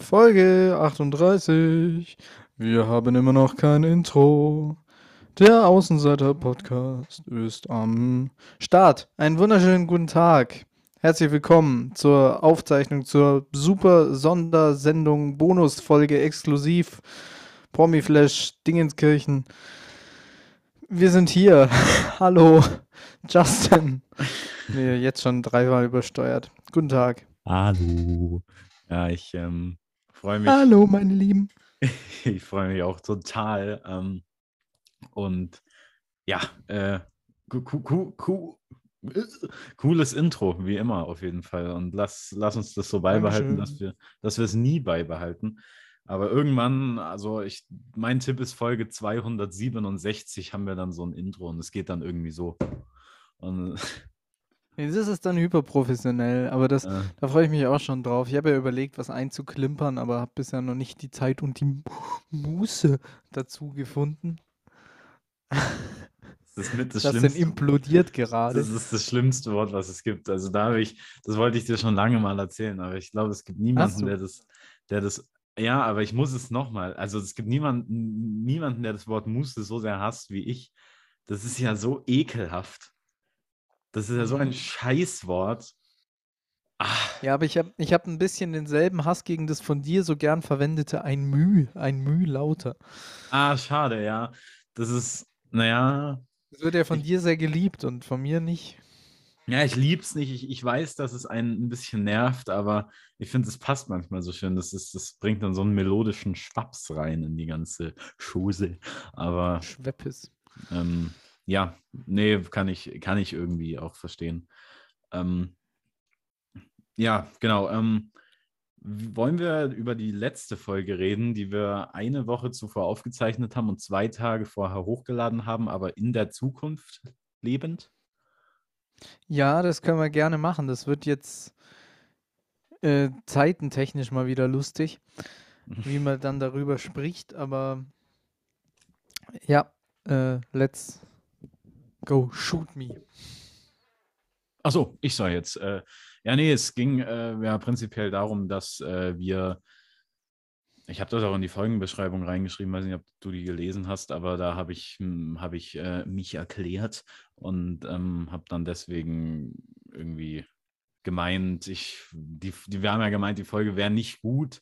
Folge 38. Wir haben immer noch kein Intro. Der Außenseiter-Podcast ist am Start. Einen wunderschönen guten Tag. Herzlich willkommen zur Aufzeichnung zur super Sondersendung, Bonusfolge exklusiv Promiflash Dingenskirchen. Wir sind hier. Hallo, Justin. Nee, jetzt schon dreimal übersteuert. Guten Tag. Hallo. Ja, ich ähm, freue mich. Hallo, meine Lieben. ich freue mich auch total. Ähm, und ja, äh, cooles Intro, wie immer auf jeden Fall. Und lass, lass uns das so beibehalten, dass wir, dass wir es nie beibehalten. Aber irgendwann, also ich, mein Tipp ist Folge 267 haben wir dann so ein Intro und es geht dann irgendwie so. Und das ist dann hyperprofessionell, aber das, ja. da freue ich mich auch schon drauf. Ich habe ja überlegt, was einzuklimpern, aber habe bisher noch nicht die Zeit und die Muße dazu gefunden. Das ist mit das, das Schlimmste. implodiert gerade. Das ist das schlimmste Wort, was es gibt. Also da habe ich, das wollte ich dir schon lange mal erzählen, aber ich glaube, es gibt niemanden, der das, der das ja, aber ich muss es nochmal. Also es gibt niemanden, niemanden, der das Wort Muße so sehr hasst wie ich. Das ist ja so ekelhaft. Das ist ja so ein mhm. Scheißwort. Ach. Ja, aber ich habe ich hab ein bisschen denselben Hass gegen das von dir so gern verwendete ein Müh, ein Müh lauter. Ah, schade, ja. Das ist, naja. Das wird ja von ich, dir sehr geliebt und von mir nicht. Ja, ich liebe es nicht. Ich, ich weiß, dass es einen ein bisschen nervt, aber ich finde, es passt manchmal so schön. Das, ist, das bringt dann so einen melodischen Schwaps rein in die ganze Chose. Aber. Schweppes. Ähm, ja, nee, kann ich, kann ich irgendwie auch verstehen. Ähm, ja, genau. Ähm, wollen wir über die letzte Folge reden, die wir eine Woche zuvor aufgezeichnet haben und zwei Tage vorher hochgeladen haben, aber in der Zukunft lebend? Ja, das können wir gerne machen. Das wird jetzt äh, zeitentechnisch mal wieder lustig, wie man dann darüber spricht. Aber ja, äh, let's go shoot me. Achso, ich soll jetzt. Äh, ja, nee, es ging äh, ja prinzipiell darum, dass äh, wir ich habe das auch in die Folgenbeschreibung reingeschrieben, weiß nicht, ob du die gelesen hast, aber da habe ich, hm, hab ich äh, mich erklärt und ähm, habe dann deswegen irgendwie gemeint, ich, die, die, wir haben ja gemeint, die Folge wäre nicht gut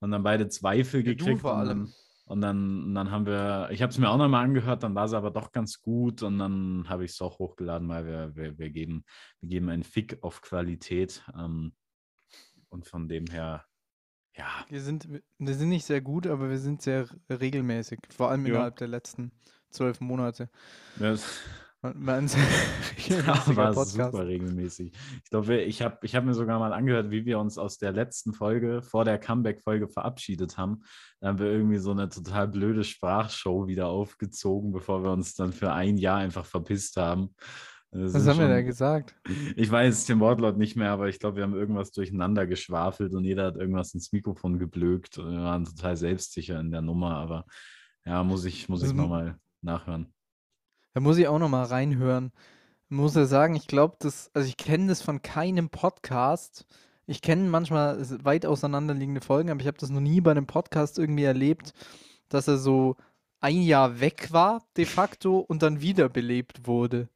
und dann beide Zweifel ja, gekriegt. vor allem. Und dann, dann haben wir, ich habe es mir auch nochmal angehört, dann war es aber doch ganz gut und dann habe ich es auch hochgeladen, weil wir, wir, wir, geben, wir geben einen Fick auf Qualität. Ähm, und von dem her ja. Wir sind, wir sind nicht sehr gut, aber wir sind sehr regelmäßig, vor allem ja. innerhalb der letzten zwölf Monate. Ja, war super regelmäßig. Ich glaube, ich habe ich hab mir sogar mal angehört, wie wir uns aus der letzten Folge, vor der Comeback-Folge verabschiedet haben. Da haben wir irgendwie so eine total blöde Sprachshow wieder aufgezogen, bevor wir uns dann für ein Jahr einfach verpisst haben. Das Was haben schon, wir da gesagt? Ich weiß den Wortlaut nicht mehr, aber ich glaube, wir haben irgendwas durcheinander geschwafelt und jeder hat irgendwas ins Mikrofon geblökt und wir waren total selbstsicher in der Nummer, aber ja, muss ich, muss ich nochmal nachhören. Da muss ich auch nochmal reinhören. Ich muss ja sagen, ich glaube, das, also ich kenne das von keinem Podcast. Ich kenne manchmal weit auseinanderliegende Folgen, aber ich habe das noch nie bei einem Podcast irgendwie erlebt, dass er so ein Jahr weg war, de facto, und dann wiederbelebt wurde.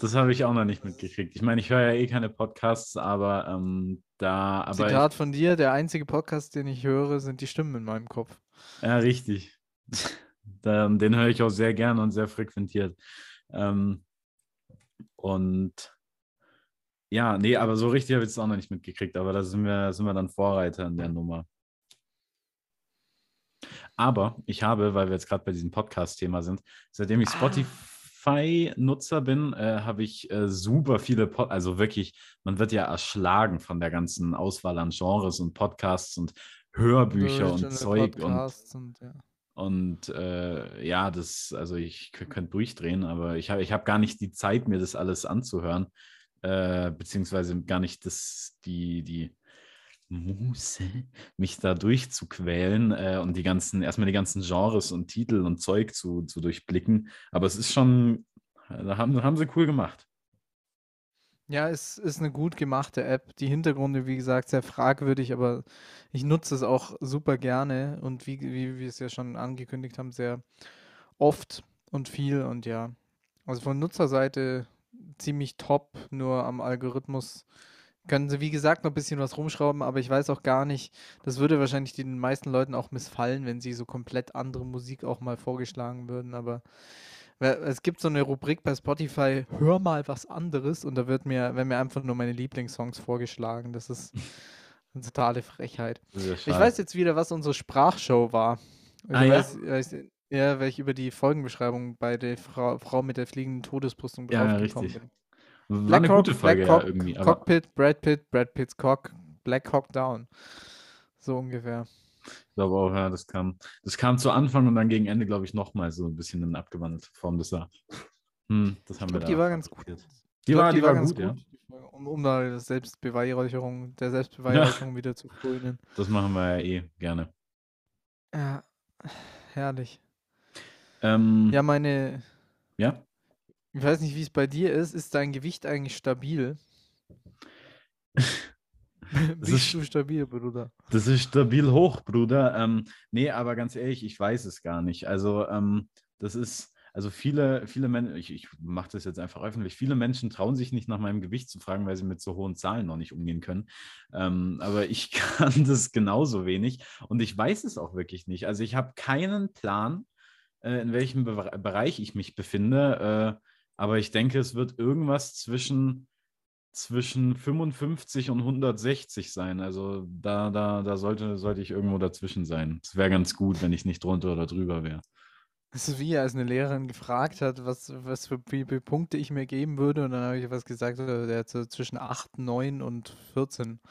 Das habe ich auch noch nicht mitgekriegt. Ich meine, ich höre ja eh keine Podcasts, aber ähm, da. Aber Zitat ich, von dir: Der einzige Podcast, den ich höre, sind die Stimmen in meinem Kopf. Ja, richtig. Den höre ich auch sehr gern und sehr frequentiert. Ähm, und ja, nee, aber so richtig habe ich es auch noch nicht mitgekriegt, aber da sind wir, sind wir dann Vorreiter in der Nummer. Aber ich habe, weil wir jetzt gerade bei diesem Podcast-Thema sind, seitdem ich ah. Spotify Spotify-Nutzer bin, äh, habe ich äh, super viele, Pod also wirklich, man wird ja erschlagen von der ganzen Auswahl an Genres und Podcasts und Hörbücher und Zeug und, und, ja. Und äh, ja, das, also ich könnte durchdrehen, aber ich habe ich hab gar nicht die Zeit, mir das alles anzuhören, äh, beziehungsweise gar nicht das, die, die, Muße, mich da durchzuquälen äh, und die ganzen, erstmal die ganzen Genres und Titel und Zeug zu, zu durchblicken. Aber es ist schon, da haben, haben sie cool gemacht. Ja, es ist eine gut gemachte App. Die Hintergründe, wie gesagt, sehr fragwürdig, aber ich nutze es auch super gerne und wie, wie wir es ja schon angekündigt haben, sehr oft und viel und ja. Also von Nutzerseite ziemlich top, nur am Algorithmus können sie, wie gesagt, noch ein bisschen was rumschrauben, aber ich weiß auch gar nicht, das würde wahrscheinlich den meisten Leuten auch missfallen, wenn sie so komplett andere Musik auch mal vorgeschlagen würden, aber es gibt so eine Rubrik bei Spotify, hör mal was anderes und da wird mir, werden mir einfach nur meine Lieblingssongs vorgeschlagen. Das ist eine totale Frechheit. Ich weiß jetzt wieder, was unsere Sprachshow war. Ich ah, weiß, ja? weiß, ja, weil ich über die Folgenbeschreibung bei der Frau, Frau mit der fliegenden Todesbrüstung ja, richtig. bin. War Black eine Hawk, gute Folge Black ja, irgendwie. Cockpit, Brad Pitt, Brad Pitt's Cock, Black Hawk Down. So ungefähr. Ich glaube auch, ja, das kam, das kam zu Anfang und dann gegen Ende, glaube ich, nochmal so ein bisschen in abgewandelte Form. Das war, hm, das haben ich wir glaub, da Die war ganz gut. Die, glaub, war, die, die war, war gut, gut, ja. Um, um da Selbstbeweihräucherung, der Selbstbeweihräucherung ja. wieder zu frönen. Das machen wir ja eh gerne. Ja, herrlich. Ähm, ja, meine. Ja? Ich weiß nicht, wie es bei dir ist. Ist dein Gewicht eigentlich stabil? Bist ist, du stabil, Bruder? Das ist stabil hoch, Bruder. Ähm, nee, aber ganz ehrlich, ich weiß es gar nicht. Also, ähm, das ist, also viele, viele Menschen, ich, ich mache das jetzt einfach öffentlich, viele Menschen trauen sich nicht nach meinem Gewicht zu fragen, weil sie mit so hohen Zahlen noch nicht umgehen können. Ähm, aber ich kann das genauso wenig und ich weiß es auch wirklich nicht. Also ich habe keinen Plan, äh, in welchem Be Bereich ich mich befinde. Äh, aber ich denke, es wird irgendwas zwischen zwischen 55 und 160 sein. Also da, da, da sollte, sollte ich irgendwo dazwischen sein. Es wäre ganz gut, wenn ich nicht drunter oder drüber wäre. Das ist wie, als eine Lehrerin gefragt hat, was, was für wie Punkte ich mir geben würde. Und dann habe ich was gesagt, der hat so zwischen 8, 9 und 14.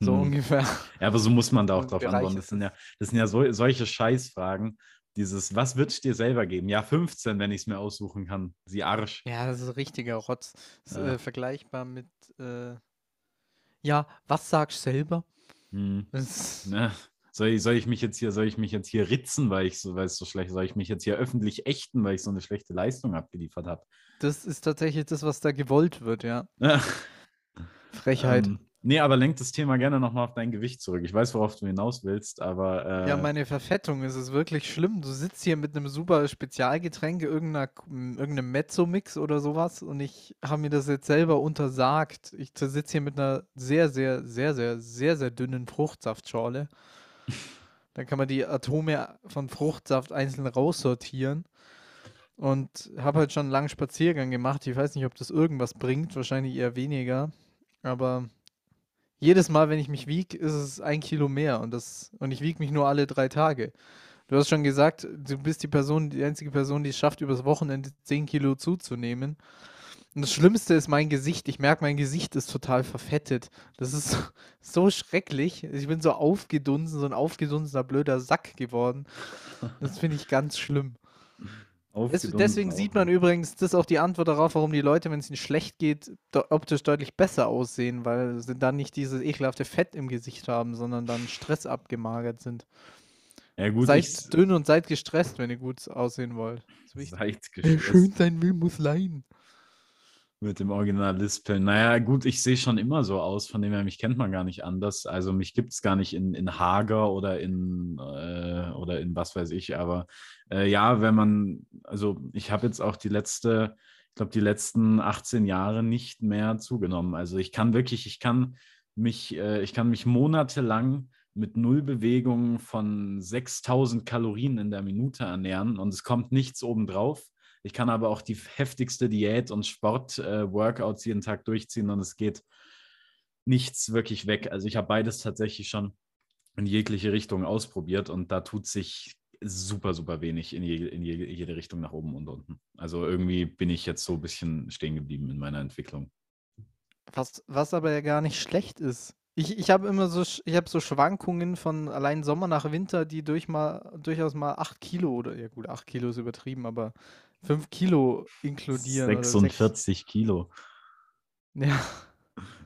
So hm. ungefähr. Ja, aber so muss man da auch drauf antworten. Das sind ja, das sind ja so, solche Scheißfragen. Dieses, was wird es dir selber geben? Ja, 15, wenn ich es mir aussuchen kann. Sie Arsch. Ja, das ist richtiger Rotz. Das ist ja. äh, vergleichbar mit, äh, ja, was sagst du selber? Hm. Na, soll, ich, soll ich mich jetzt hier, soll ich mich jetzt hier ritzen, weil ich so, weil es so schlecht, soll ich mich jetzt hier öffentlich ächten, weil ich so eine schlechte Leistung abgeliefert habe? Das ist tatsächlich das, was da gewollt wird, ja. Frechheit. Ähm, Nee, aber lenk das Thema gerne nochmal auf dein Gewicht zurück. Ich weiß, worauf du hinaus willst, aber. Äh... Ja, meine Verfettung ist es wirklich schlimm. Du sitzt hier mit einem super Spezialgetränk, irgendeinem Mezzo-Mix oder sowas und ich habe mir das jetzt selber untersagt. Ich sitze hier mit einer sehr, sehr, sehr, sehr, sehr, sehr dünnen Fruchtsaftschorle. Dann kann man die Atome von Fruchtsaft einzeln raussortieren. Und habe halt schon einen langen Spaziergang gemacht. Ich weiß nicht, ob das irgendwas bringt. Wahrscheinlich eher weniger. Aber jedes Mal, wenn ich mich wiege, ist es ein Kilo mehr und, das, und ich wiege mich nur alle drei Tage. Du hast schon gesagt, du bist die Person, die einzige Person, die es schafft, übers Wochenende 10 Kilo zuzunehmen. Und das Schlimmste ist mein Gesicht. Ich merke, mein Gesicht ist total verfettet. Das ist so, so schrecklich. Ich bin so aufgedunsen, so ein aufgedunsener, blöder Sack geworden. Das finde ich ganz schlimm. Es, deswegen sieht man übrigens, das ist auch die Antwort darauf, warum die Leute, wenn es ihnen schlecht geht, optisch deutlich besser aussehen, weil sie dann nicht dieses ekelhafte Fett im Gesicht haben, sondern dann Stress abgemagert sind. Ja, gut, seid dünn und seid gestresst, wenn ihr gut aussehen wollt. Seid gestresst. Wer schön sein will, muss leiden. Mit dem Original Lispeln. Naja, gut, ich sehe schon immer so aus, von dem her, mich kennt man gar nicht anders. Also mich gibt es gar nicht in, in Hager oder in, äh, oder in was weiß ich, aber äh, ja, wenn man, also ich habe jetzt auch die letzte, ich glaube, die letzten 18 Jahre nicht mehr zugenommen. Also ich kann wirklich, ich kann mich, äh, ich kann mich monatelang mit null Bewegungen von 6000 Kalorien in der Minute ernähren und es kommt nichts obendrauf. Ich kann aber auch die heftigste Diät und Sport-Workouts äh, jeden Tag durchziehen und es geht nichts wirklich weg. Also ich habe beides tatsächlich schon in jegliche Richtung ausprobiert und da tut sich super, super wenig in, je, in je, jede Richtung nach oben und unten. Also irgendwie bin ich jetzt so ein bisschen stehen geblieben in meiner Entwicklung. Was, was aber ja gar nicht schlecht ist. Ich, ich habe immer so, ich habe so Schwankungen von allein Sommer nach Winter, die durch mal, durchaus mal 8 Kilo oder, ja gut, 8 Kilo ist übertrieben, aber 5 Kilo inkludieren. 46 Kilo. Ja.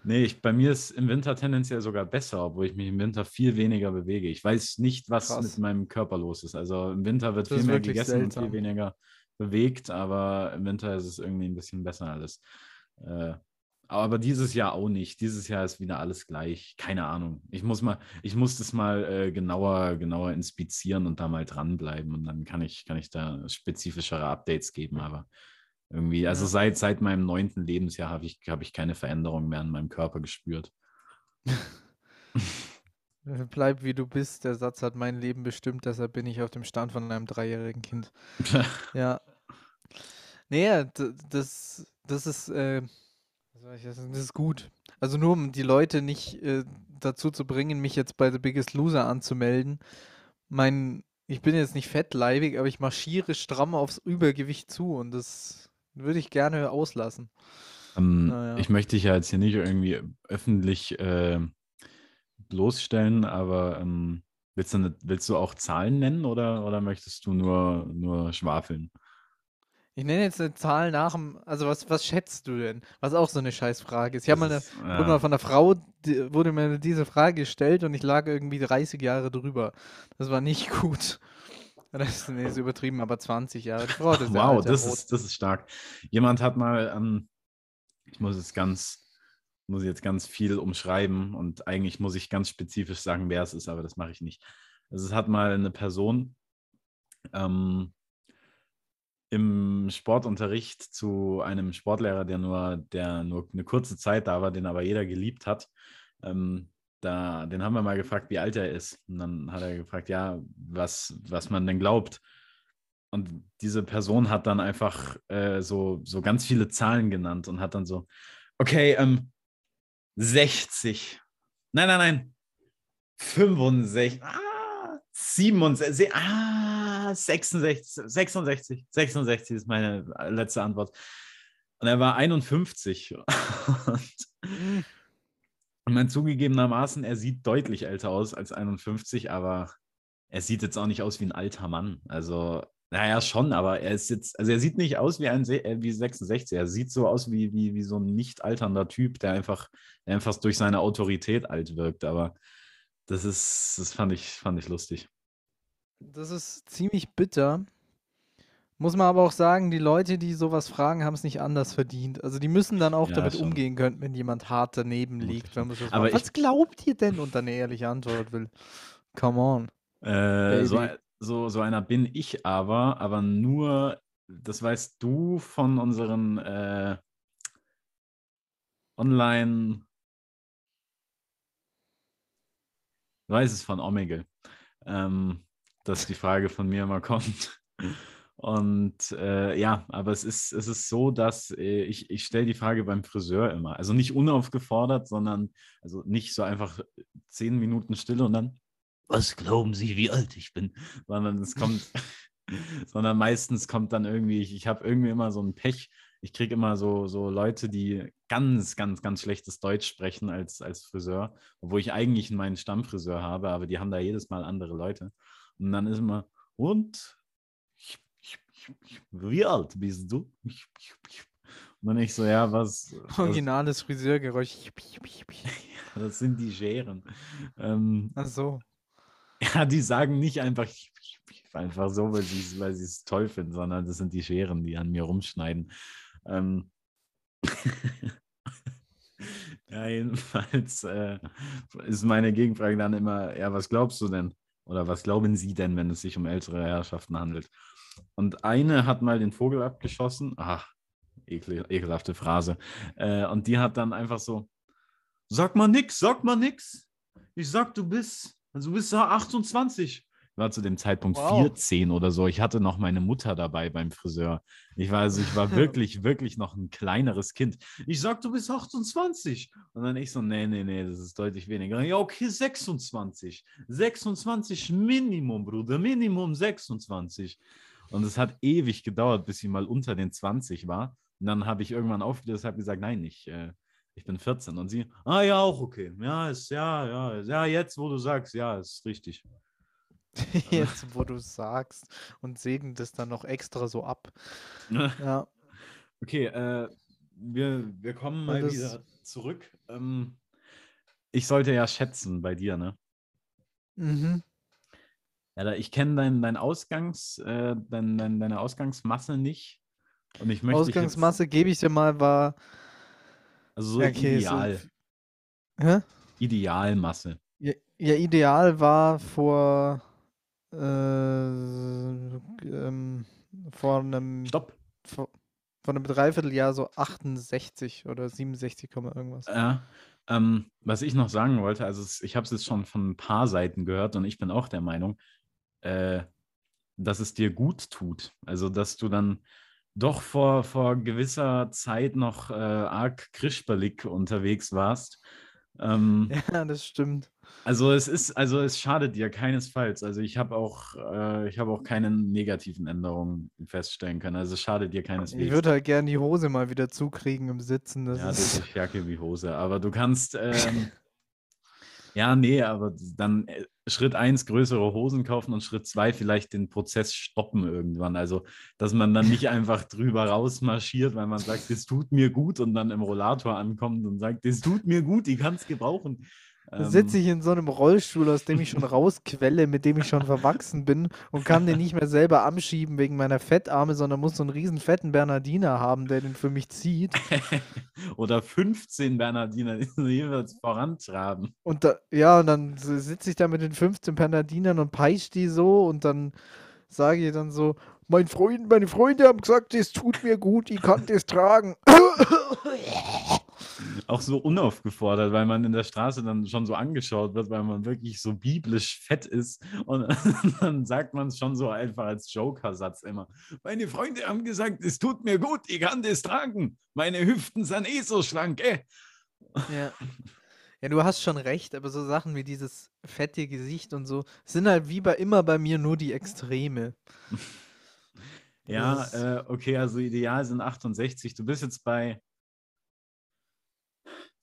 Nee, ich, bei mir ist im Winter tendenziell sogar besser, obwohl ich mich im Winter viel weniger bewege. Ich weiß nicht, was Krass. mit meinem Körper los ist. Also im Winter wird das viel mehr gegessen seltsam. und viel weniger bewegt, aber im Winter ist es irgendwie ein bisschen besser alles. Äh, Aber dieses Jahr auch nicht. Dieses Jahr ist wieder alles gleich. Keine Ahnung. Ich muss mal, ich muss das mal äh, genauer, genauer inspizieren und da mal dranbleiben. Und dann kann ich, kann ich da spezifischere Updates geben. Aber irgendwie, also Ja. seit, seit meinem neunten Lebensjahr habe ich, habe ich keine Veränderung mehr an meinem Körper gespürt. Bleib wie du bist. Der Satz hat mein Leben bestimmt, deshalb bin ich auf dem Stand von einem dreijährigen Kind. Ja. Nee, ja, d- das, das ist, äh, das, ist gut. Also nur um die Leute nicht äh, dazu zu bringen, mich jetzt bei The Biggest Loser anzumelden. Mein, ich bin jetzt nicht fettleibig, aber ich marschiere stramm aufs Übergewicht zu und das würde ich gerne auslassen. Ähm, Naja. Ich möchte dich ja jetzt hier nicht irgendwie öffentlich äh, bloßstellen, aber ähm, willst, du, nicht- willst du auch Zahlen nennen oder, oder möchtest du nur, nur schwafeln? Ich nenne jetzt eine Zahl nach dem, also was, was schätzt du denn? Was auch so eine Scheißfrage ist. Ich habe mal eine, Das ist, wurde ja. mal von einer Frau, die, wurde mir diese Frage gestellt und ich lag irgendwie 30 Jahre drüber. Das war nicht gut. Das ist, nee, ist übertrieben, aber 20 Jahre. Frau sehr Wow, alte das ist, das ist stark. Jemand hat mal, ähm, ich muss jetzt ganz, muss jetzt ganz viel umschreiben und eigentlich muss ich ganz spezifisch sagen, wer es ist, aber das mache ich nicht. Also es hat mal eine Person ähm, im Sportunterricht zu einem Sportlehrer, der nur, der nur eine kurze Zeit da war, den aber jeder geliebt hat. Ähm, da, den haben wir mal gefragt, wie alt er ist. Und dann hat er gefragt, ja, was, was man denn glaubt. Und diese Person hat dann einfach äh, so, so ganz viele Zahlen genannt und hat dann so, okay, ähm, 60. Nein, nein, nein. 65. Ah, 67. Ah, 66. 66. 66 ist meine letzte Antwort. Und er war 51. Und und man zugegebenermaßen, er sieht deutlich älter aus als 51, aber er sieht jetzt auch nicht aus wie ein alter Mann. Also, naja, schon, aber er ist jetzt, also er sieht nicht aus wie ein äh, wie 66. Er sieht so aus wie, wie, wie so ein nicht alternder Typ, der einfach, der einfach durch seine Autorität alt wirkt. Aber das ist, das fand ich, fand ich lustig. Das ist ziemlich bitter. Muss man aber auch sagen, die Leute, die sowas fragen, haben es nicht anders verdient. Also die müssen dann auch Ja, damit schon. umgehen können, wenn jemand hart daneben liegt. Wenn man so Aber was glaubt ihr denn? Und dann eine ehrliche Antwort will. Come on. Äh, so, so, so einer bin ich aber, aber nur, das weißt du von unseren äh, Online, du weißt es von Omegle, ähm, dass die Frage von mir immer kommt. Und äh, ja, aber es ist, es ist so, dass äh, ich, ich stelle die Frage beim Friseur immer. Also nicht unaufgefordert, sondern also nicht so einfach zehn Minuten Stille und dann, was glauben Sie, wie alt ich bin? Sondern es kommt, sondern meistens kommt dann irgendwie, ich, ich habe irgendwie immer so ein Pech. Ich kriege immer so, so Leute, die ganz, ganz, ganz schlechtes Deutsch sprechen als, als Friseur, obwohl ich eigentlich meinen Stammfriseur habe, aber die haben da jedes Mal andere Leute. Und dann ist immer, und wie alt bist du? Und dann ich so, ja, was, was Originales Friseurgeräusch. das sind die Scheren. Ähm, Ach so. ja, die sagen nicht einfach einfach so, weil sie es weil es toll finden, sondern das sind die Scheren, die an mir rumschneiden. Ähm, ja, jedenfalls äh, ist meine Gegenfrage dann immer, ja, was glaubst du denn? Oder was glauben Sie denn, wenn es sich um ältere Herrschaften handelt? Und eine hat mal den Vogel abgeschossen. Ach, ekel, ekelhafte Phrase. Äh, und die hat dann einfach so, sag mal nix, sag mal nix. Ich sag, du bist, also du bist ja 28. War zu dem Zeitpunkt Wow. 14 oder so. Ich hatte noch meine Mutter dabei beim Friseur. Ich war also, ich war wirklich, wirklich noch ein kleineres Kind. Ich sag, du bist 28. Und dann ich so, nee, nee, nee, das ist deutlich weniger. Ja, okay, 26. 26 Minimum, Bruder, Minimum 26. Und es hat ewig gedauert, bis sie mal unter den 20 war. Und dann habe ich irgendwann aufgelöst, habe gesagt, nein, ich, äh, ich bin 14. Und sie, ah ja, auch okay. Ja, ist, ja, ja, ja, jetzt, wo du sagst, ja, ist richtig. Jetzt, wo du sagst und segnet es dann noch extra so ab. Ja. Okay, äh, wir, wir kommen mal das- wieder zurück. Ähm, ich sollte ja schätzen bei dir, ne? Mhm. Ja, ich kenne dein, dein Ausgangs, äh, dein, dein, deine Ausgangsmasse nicht. Und ich möchte Ausgangsmasse, gebe ich dir mal, war Also so okay, so ideal, Hä? Idealmasse. Ja, ja, ideal war vor, äh, ähm, vor einem, Stopp. vor, vor einem Dreivierteljahr so 68 oder 67, Komma irgendwas. Ja, ähm, was ich noch sagen wollte, also ich habe es jetzt schon von ein paar Seiten gehört und ich bin auch der Meinung, äh, dass es dir gut tut. Also, dass du dann doch vor, vor gewisser Zeit noch äh, arg krischberlig unterwegs warst. Ähm, Ja, das stimmt. also es ist, also es schadet dir keinesfalls. Also ich habe auch, äh, ich habe auch keine negativen Änderungen feststellen können. Also es schadet dir Ich keineswegs. würde halt gern die Hose mal wieder zukriegen im Sitzen. Das Ja, das ist, ist Jacke wie Hose. Aber du kannst, ähm, ja, nee, aber dann äh, Schritt eins größere Hosen kaufen und Schritt zwei vielleicht den Prozess stoppen irgendwann. Also, dass man dann nicht einfach drüber rausmarschiert, weil man sagt, es tut mir gut und dann im Rollator ankommt und sagt, es tut mir gut, ich kann es gebrauchen. Da sitze Ähm, ich in so einem Rollstuhl, aus dem ich schon rausquelle, mit dem ich schon verwachsen bin und kann den nicht mehr selber anschieben wegen meiner Fettarme, sondern muss so einen riesen fetten Bernardiner haben, der den für mich zieht. Oder 15 Bernardiner, die jeweils vorantraben. Und da, ja, und dann sitze ich da mit den 15 Bernardinern und peisch die so und dann sage ich dann so, mein Freund, meine Freunde haben gesagt, es tut mir gut, ich kann das tragen. Auch so unaufgefordert, weil man in der Straße dann schon so angeschaut wird, weil man wirklich so biblisch fett ist. Und dann sagt man es schon so einfach als Joker-Satz immer. Meine Freunde haben gesagt, es tut mir gut, ich kann das tragen. Meine Hüften sind eh so schlank, eh. Ja. Ja, du hast schon recht, aber so Sachen wie dieses fette Gesicht und so sind halt wie bei immer bei mir nur die Extreme. Ja, äh, okay, also ideal sind 68. Du bist jetzt bei.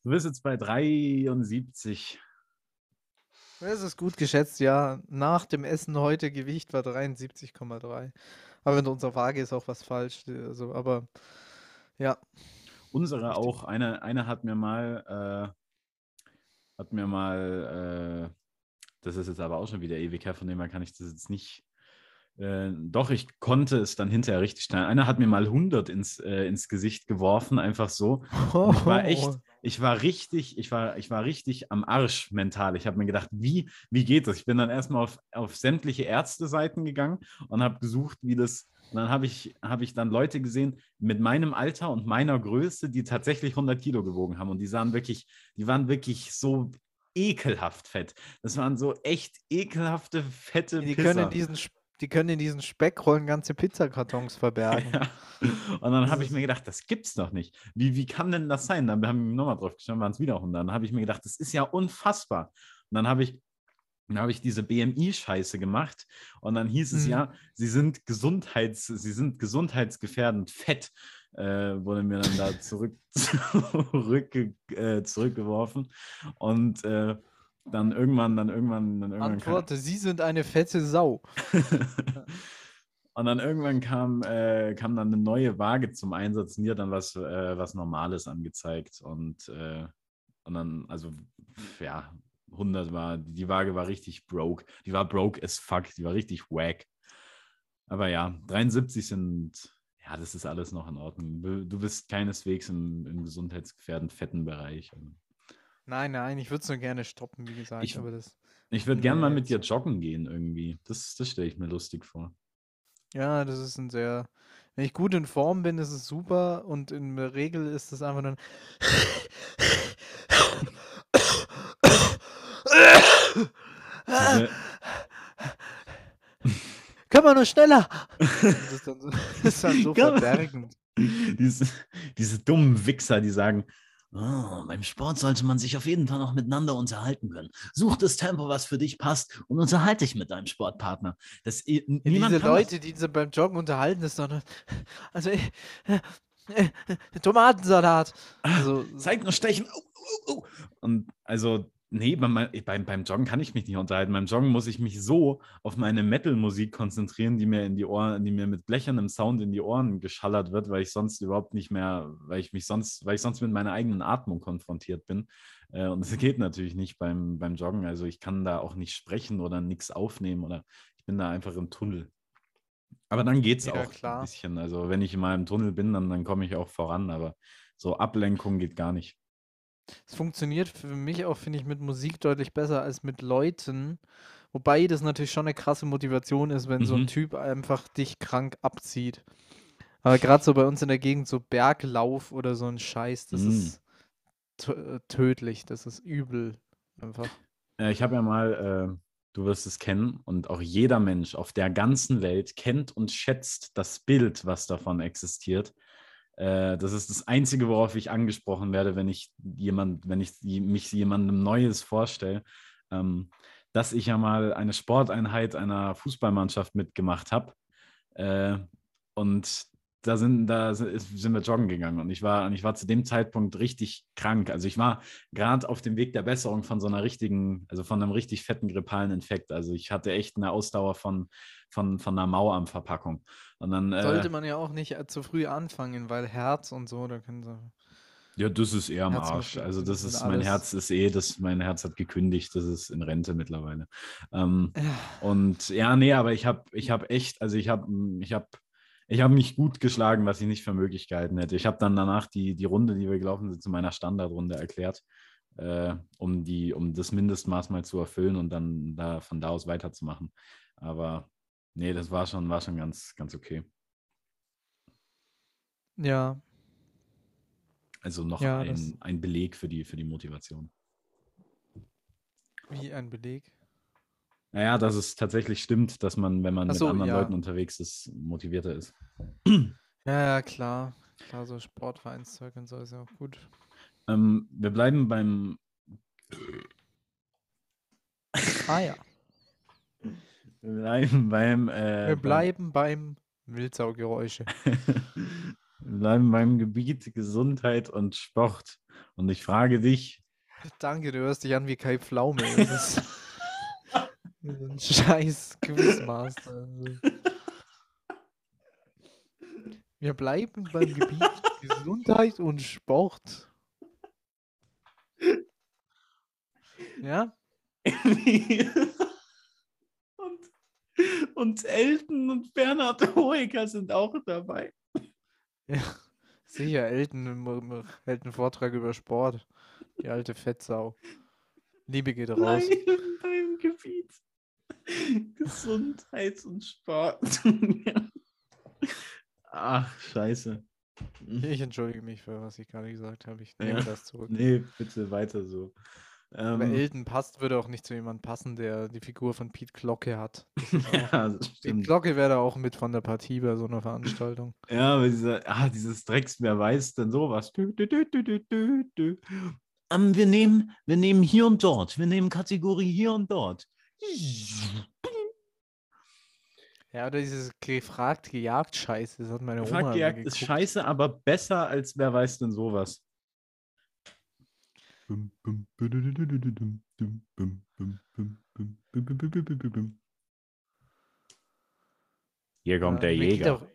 Du bist jetzt bei 73. Das ist gut geschätzt, ja. Nach dem Essen heute Gewicht war 73,3. Aber in unserer Waage ist auch was falsch. Also, aber ja. Unsere auch. Eine, eine hat mir mal, äh, hat mir mal, äh, das ist jetzt aber auch schon wieder ewig her, von dem her kann ich das jetzt nicht. Äh, doch, ich konnte es dann hinterher richtig stellen. Einer hat mir mal 100 ins, äh, ins Gesicht geworfen, einfach so. Und ich war echt, ich war richtig, ich war, ich war richtig am Arsch mental. Ich habe mir gedacht, wie, wie geht das? Ich bin dann erstmal auf, auf sämtliche Ärzteseiten gegangen und habe gesucht, wie das. Und dann habe ich, hab ich dann Leute gesehen mit meinem Alter und meiner Größe, die tatsächlich 100 Kilo gewogen haben. Und die sahen wirklich, die waren wirklich so ekelhaft fett. Das waren so echt ekelhafte, fette Die Pisser. können diesen, die können in diesen Speckrollen ganze Pizzakartons verbergen. Ja. Und dann habe ich mir gedacht, das gibt's doch nicht. Wie, wie kann denn das sein? Dann haben wir nochmal drauf geschaut, waren es wieder 100. Dann habe ich mir gedacht, das ist ja unfassbar. Und dann habe ich, dann habe ich diese BMI-Scheiße gemacht und dann hieß es Mhm. ja, sie sind Gesundheits, sie sind gesundheitsgefährdend fett. Äh, wurde mir dann da zurück, zurückge, äh, zurückgeworfen. Und äh, dann irgendwann, dann irgendwann, dann irgendwann Antworte, Sie sind eine fette Sau. Und dann irgendwann kam, äh, kam dann eine neue Waage zum Einsatz und die hat dann was, äh, was Normales angezeigt. Und, äh, und dann, also, ja, 100 war, die Waage war richtig broke. Die war broke as fuck, die war richtig wack. Aber ja, 73 sind, ja, das ist alles noch in Ordnung. Du bist keineswegs im, im gesundheitsgefährdend fetten Bereich. Nein, nein, ich würde es nur gerne stoppen, wie gesagt. Ich- aber das, Ich würde gern mal mit dir joggen gehen irgendwie. Das, das stelle ich mir lustig vor. ja, das ist ein sehr. Wenn ich gut in Form bin, ist es super und in der Regel ist es einfach dann. Können wir nur schneller! Das ist dann so, das ist dann so Kann man- verbergend. diese, diese dummen Wichser, die sagen, "Oh, beim Sport sollte man sich auf jeden Fall noch miteinander unterhalten können. Such das Tempo, was für dich passt und unterhalte dich mit deinem Sportpartner. Das, Ja, diese Leute, die sie beim Joggen unterhalten, ist doch. Also, äh, äh, äh, Tomatensalat. Also, Das, zeig nur Stechen. Au, au, au. Und also, nee, beim, beim, beim Joggen kann ich mich nicht unterhalten. Beim Joggen muss ich mich so auf meine Metal-Musik konzentrieren, die mir in die Ohren, die mir mit blechernem Sound in die Ohren geschallert wird, weil ich sonst überhaupt nicht mehr, weil ich mich sonst, weil ich sonst mit meiner eigenen Atmung konfrontiert bin. Äh, Und das geht natürlich nicht beim, beim Joggen. Also ich kann da auch nicht sprechen oder nichts aufnehmen oder ich bin da einfach im Tunnel. Aber dann geht es Ja, auch klar. ein bisschen. Also wenn ich in meinem Tunnel bin, dann, dann komme ich auch voran. Aber so Ablenkung geht gar nicht. Es funktioniert für mich auch, finde ich, mit Musik deutlich besser als mit Leuten. Wobei das natürlich schon eine krasse Motivation ist, wenn so ein Mhm. Typ einfach dich krank abzieht. Aber gerade so bei uns in der Gegend, so Berglauf oder so ein Scheiß, das Mm. ist tö- tödlich, das ist übel. Einfach. Äh, ich habe ja mal, äh, du wirst es kennen, und auch jeder Mensch auf der ganzen Welt kennt und schätzt das Bild, was davon existiert. Äh, das ist das Einzige, worauf ich angesprochen werde, wenn ich jemand, wenn ich mich jemandem Neues vorstelle, ähm, dass ich ja mal eine Sporteinheit einer Fußballmannschaft mitgemacht habe. Äh, und da sind, da sind wir joggen gegangen und ich war, und ich war zu dem Zeitpunkt richtig krank. Also ich war gerade auf dem Weg der Besserung von so einer richtigen, also von einem richtig fetten grippalen Infekt. Also ich hatte echt eine Ausdauer von, von, von einer Mauerarmverpackung. Und dann, Sollte äh, man ja auch nicht äh, zu früh anfangen, weil Herz und so, da können sie. ja, das ist eher am Arsch. Also das ist, mein. Herz ist eh, das, mein Herz hat gekündigt, das ist in Rente mittlerweile. Ähm, Ja. Und ja, nee, aber ich habe ich hab echt, also ich habe ich hab, ich hab mich gut geschlagen, was ich nicht für möglich gehalten hätte. Ich habe dann danach die, die Runde, die wir gelaufen sind, zu meiner Standardrunde erklärt, äh, um, die, um das Mindestmaß mal zu erfüllen und dann da, von da aus weiterzumachen. Aber nee, das war schon, war schon ganz, ganz okay. Ja, Also noch Ja, ein, ein Beleg für die, für die Motivation. wie ein Beleg. Naja, dass es tatsächlich stimmt, dass man, wenn man Ach mit so, anderen ja. Leuten unterwegs ist, motivierter ist. Ja, ja, klar. Klar, so Sportvereinszeug und so ist ja auch gut. Ähm, wir bleiben beim Ah ja. Wir bleiben beim, äh, Wir bleiben beim Wildsaugeräusche. Beim, wir bleiben beim Gebiet Gesundheit und Sport. Und ich frage dich, Danke, du hörst dich an wie Kai Pflaume. Das ist ein scheiß Quizmaster. Wir bleiben beim Gebiet Gesundheit und Sport. Ja? und, und Elton und Bernhard Hoeker sind auch dabei. Ja. Sicher, Elton hält einen Vortrag über Sport. Die alte Fettsau. Liebe geht raus. Bleiben beim Gebiet Gesundheit und Sport. Ach, scheiße. Ich entschuldige mich für was ich gerade gesagt habe. Ich nehme Ja. das zurück. Nee, bitte weiter so. Ähm, Elton passt, würde auch nicht zu jemandem passen, der die Figur von Pete Glocke hat. Ja, Pete. Glocke wäre da auch mit von der Partie bei so einer Veranstaltung. Ja, aber dieser, ah, dieses Drecks, wer weiß denn sowas? Dü, dü, dü, dü. Ähm, wir, nehmen, wir nehmen hier und dort. Wir nehmen Kategorie hier und dort. Ja, oder dieses gefragt, gejagt, scheiße. Das hat meine gefragt, Oma gejagt ist scheiße, aber besser als wer weiß denn sowas. Hier kommt der Jäger.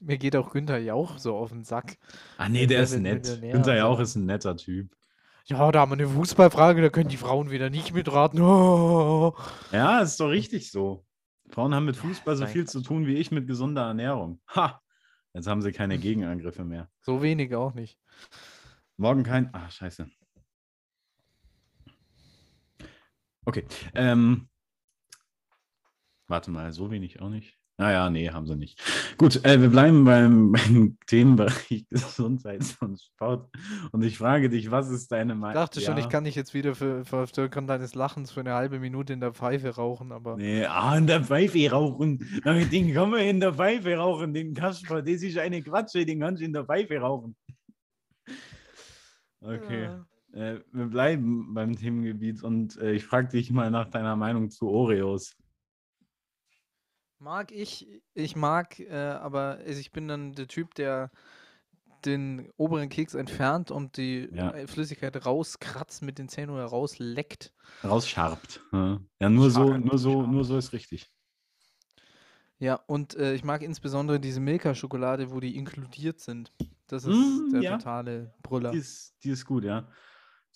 Mir geht auch Günther Jauch so auf den Sack. Ah, nee, der, der ist nett. Günther Jauch ist ein netter Typ. Ja, da haben wir eine Fußballfrage, da können die Frauen wieder nicht mitraten. Oh. Ja, ist doch richtig so. Frauen haben mit Fußball so viel zu tun wie ich mit gesunder Ernährung. Ha! Jetzt haben sie keine Gegenangriffe mehr. So wenig auch nicht. Morgen kein. Ah, scheiße. Okay. Ähm, warte mal, so wenig auch nicht. Naja, nee, haben sie nicht. Gut, äh, wir bleiben beim, beim Themenbereich Gesundheit und Sport. Und ich frage dich, was ist deine Ich Meinung? dachte schon, ich kann dich jetzt wieder für, für Aufwirkung deines Lachens für eine halbe Minute in der Pfeife rauchen, aber Nee, ah, in der Pfeife rauchen. Na, Den kann man in der Pfeife rauchen. Den Kasper, das ist eine Quatsche, den kannst du in der Pfeife rauchen. Okay. Ja. Äh, wir bleiben beim Themengebiet und äh, ich frage dich mal nach deiner Meinung zu Oreos. Mag ich, ich mag, äh, aber also ich bin dann der Typ, der den oberen Keks entfernt und die Ja. äh, Flüssigkeit rauskratzt mit den Zähnen oder rausleckt. Rausscharbt. Ja, ja nur, so, nur, so, nur so ist richtig. Ja, und äh, ich mag insbesondere diese Milka-Schokolade, wo die inkludiert sind. Das ist Mm, der ja. totale Brüller. Die ist, die ist gut, ja.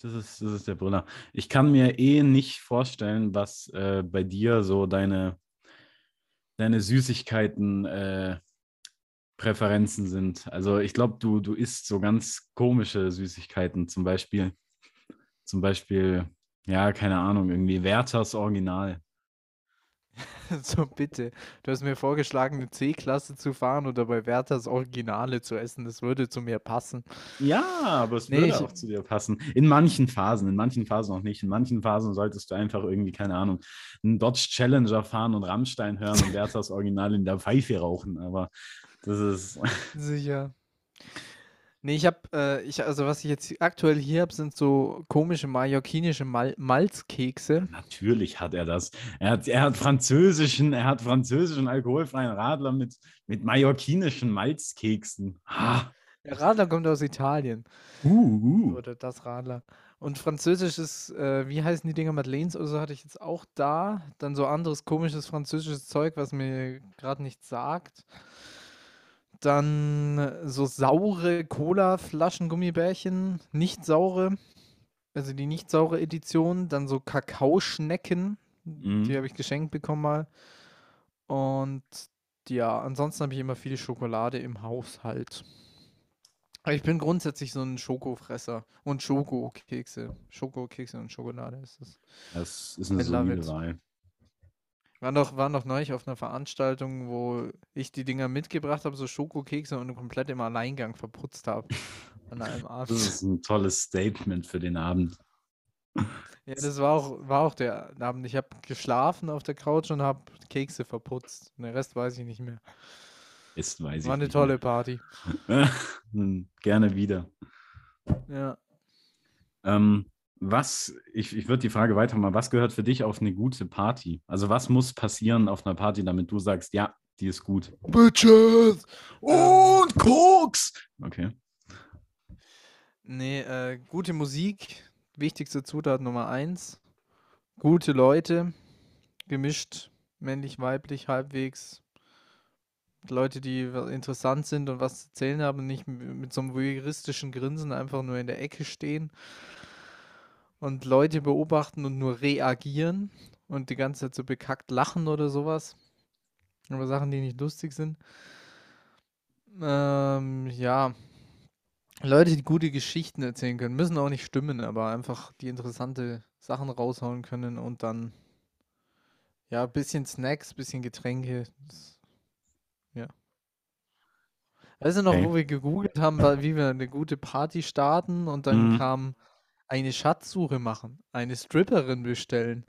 Das ist, das ist der Brüller. Ich kann mir eh nicht vorstellen, was äh, bei dir so deine, deine Süßigkeiten, äh, Präferenzen sind. Also ich glaube, du, du isst so ganz komische Süßigkeiten, zum Beispiel, zum Beispiel, ja, keine Ahnung, irgendwie Werthers Original. So, bitte. Du hast mir vorgeschlagen, eine C-Klasse zu fahren oder bei Werthers Originale zu essen. Das würde zu mir passen. Ja, aber es Nee, würde auch zu dir passen. In manchen Phasen, in manchen Phasen auch nicht. In manchen Phasen solltest du einfach irgendwie, keine Ahnung, einen Dodge Challenger fahren und Rammstein hören und Werthers Original in der Pfeife rauchen. Aber das ist, Sicher. Nee, ich habe, äh, ich, also was ich jetzt aktuell hier habe, sind so komische mallorquinische Mal Malzkekse. natürlich hat er das. Er hat, er hat französischen, er hat französischen alkoholfreien Radler mit, mit mallorquinischen Malzkeksen. Ah, Der Radler kommt aus Italien. uh, uh. Oder das Radler. Und französisches, äh, wie heißen die Dinger, Madeleines oder so, hatte ich jetzt auch da. Dann so anderes komisches französisches Zeug, was mir gerade nichts sagt. Dann so saure Cola-Flaschen, Gummibärchen, nicht saure. Also die nicht saure Edition. Dann so Kakaoschnecken, Mhm. die habe ich geschenkt bekommen mal. Und ja, ansonsten habe ich immer viel Schokolade im Haushalt. Aber Ich bin grundsätzlich so ein Schokofresser und Schokokekse. Schokokekse und Schokolade ist es. Das ist eine solide. War noch, war noch neulich auf einer Veranstaltung, wo ich die Dinger mitgebracht habe, so Schokokekse und komplett im Alleingang verputzt habe. An einem Abend. Das ist ein tolles Statement für den Abend. Ja, das war auch, war auch der Abend. Ich habe geschlafen auf der Couch und habe Kekse verputzt. Den Rest weiß ich nicht mehr. Ist, weiß ich War eine tolle Party. mehr. Hm, Gerne wieder. Ja. Ähm, was, ich, ich würde die Frage weitermachen, was gehört für dich auf eine gute Party? Also was muss passieren auf einer Party, damit du sagst, ja, die ist gut. Bitches! Und Koks! Okay. Nee, äh, gute Musik, wichtigste Zutat Nummer eins. Gute Leute, gemischt, männlich, weiblich, halbwegs. Leute, die interessant sind und was zu erzählen haben, nicht mit so einem voyeuristischen Grinsen einfach nur in der Ecke stehen und Leute beobachten und nur reagieren und die ganze Zeit so bekackt lachen oder sowas. Über Sachen, die nicht lustig sind. Ähm, ja. Leute, die gute Geschichten erzählen können, müssen auch nicht stimmen, aber einfach die interessante Sachen raushauen können und dann ja, bisschen Snacks, bisschen Getränke. Das, ja. Weißt du noch, Okay. wo wir gegoogelt haben, wie wir eine gute Party starten und dann Mhm. kam eine Schatzsuche machen, eine Stripperin bestellen.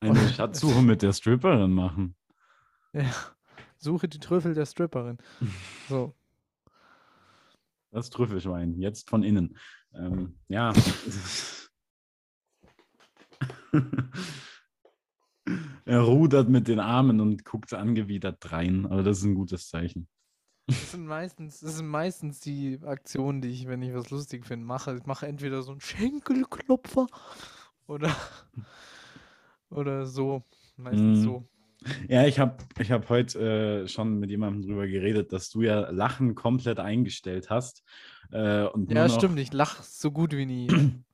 Eine Schatzsuche mit der Stripperin machen. Ja, suche die Trüffel der Stripperin. So. Das Trüffelschwein, jetzt von innen. Ähm, ja. er rudert mit den Armen und guckt angewidert rein, aber das ist ein gutes Zeichen. Das sind meistens, das sind meistens die Aktionen, die ich, wenn ich was lustig finde, mache. Ich mache entweder so einen Schenkelklopfer oder, oder so. Meistens Mm. so. Ja, ich habe ich hab heute äh, schon mit jemandem drüber geredet, dass du ja Lachen komplett eingestellt hast. Äh, und Ja, stimmt, ich lache so gut wie nie.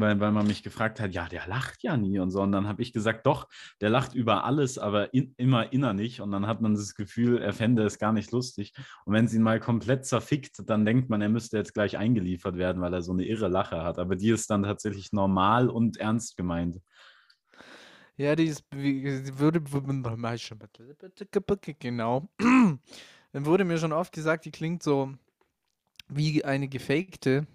Weil, weil man mich gefragt hat, ja, der lacht ja nie und so. Und dann habe ich gesagt, doch, der lacht über alles, aber in, immer innerlich. Und dann hat man das Gefühl, er fände es gar nicht lustig. Und wenn es ihn mal komplett zerfickt, dann denkt man, er müsste jetzt gleich eingeliefert werden, weil er so eine irre Lache hat. Aber die ist dann tatsächlich normal und ernst gemeint. Ja, die ist, würde, genau. Dann wurde mir schon oft gesagt, die klingt so wie eine gefakte.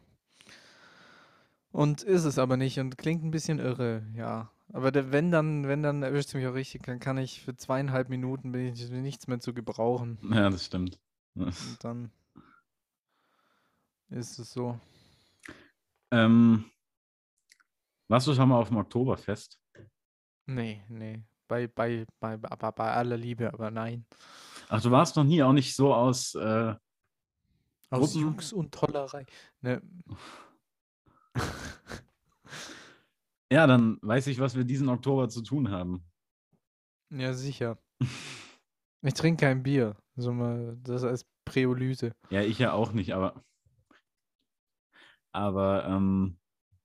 Und ist es aber nicht und klingt ein bisschen irre, ja. Aber der, wenn dann, wenn dann erwischt mich auch richtig, dann kann ich für zweieinhalb Minuten bin ich nichts mehr zu gebrauchen. Ja, das stimmt. Und dann ist es so. Ähm, warst du schon mal auf dem Oktoberfest? Nee, nee. Bei, bei, bei, bei, bei aller Liebe, aber nein. Ach, du warst noch nie, auch nicht so aus. Äh, Aus Gruppen- Jux und Tollerei. Ne, ja, dann weiß ich, was wir diesen Oktober zu tun haben. ja, sicher. Ich trinke kein Bier. So mal, das als Präolyse. Ja, ich ja auch nicht, aber. Aber ähm,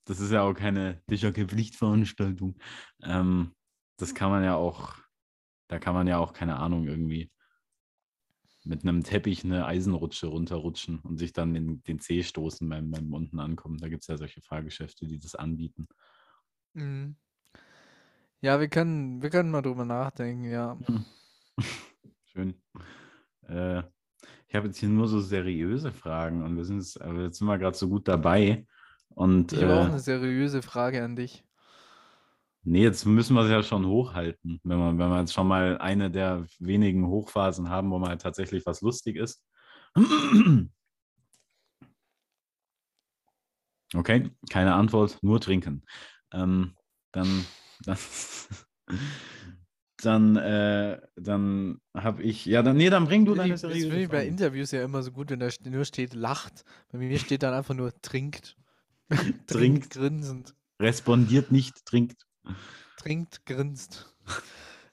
das ist ja auch keine, das ist ja keine Pflichtveranstaltung. Ähm, das kann man ja auch, da kann man ja auch, keine Ahnung, irgendwie mit einem Teppich eine Eisenrutsche runterrutschen und sich dann den, den Zeh stoßen beim, beim unten ankommen. Da gibt es ja solche Fahrgeschäfte, die das anbieten. Mhm. Ja, wir können, wir können mal drüber nachdenken, ja. Hm. Schön. Äh, ich habe jetzt hier nur so seriöse Fragen und wir sind jetzt, aber jetzt sind wir gerade so gut dabei. Und, Ich habe auch äh, eine seriöse Frage an dich. Nee, jetzt müssen wir es ja schon hochhalten, wenn wir, wenn wir jetzt schon mal eine der wenigen Hochphasen haben, wo mal tatsächlich was lustig ist. Okay, keine Antwort, nur trinken. Ähm, dann, dann, dann, äh, dann habe ich, ja, dann, nee, dann bring du deine Das finde ich bei. Interviews ja immer so gut, wenn da nur steht, lacht. Bei mir steht dann einfach nur, trinkt. Trinkt. grinsend. Respondiert nicht, trinkt. Trinkt, grinst.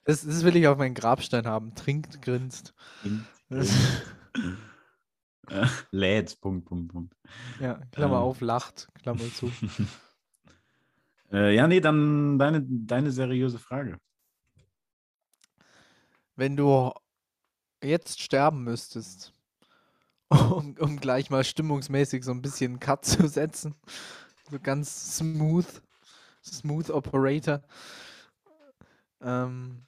Das, das will ich auf meinen Grabstein haben. Trinkt, grinst. trinkt lädt, Punkt, Punkt, Punkt. ja, Klammer Ähm. auf, lacht, Klammer zu. Äh, ja, nee, dann deine, deine seriöse Frage. Wenn du jetzt sterben müsstest, um, um gleich mal stimmungsmäßig so ein bisschen Cut zu setzen, so ganz smooth, smooth Operator. Ähm,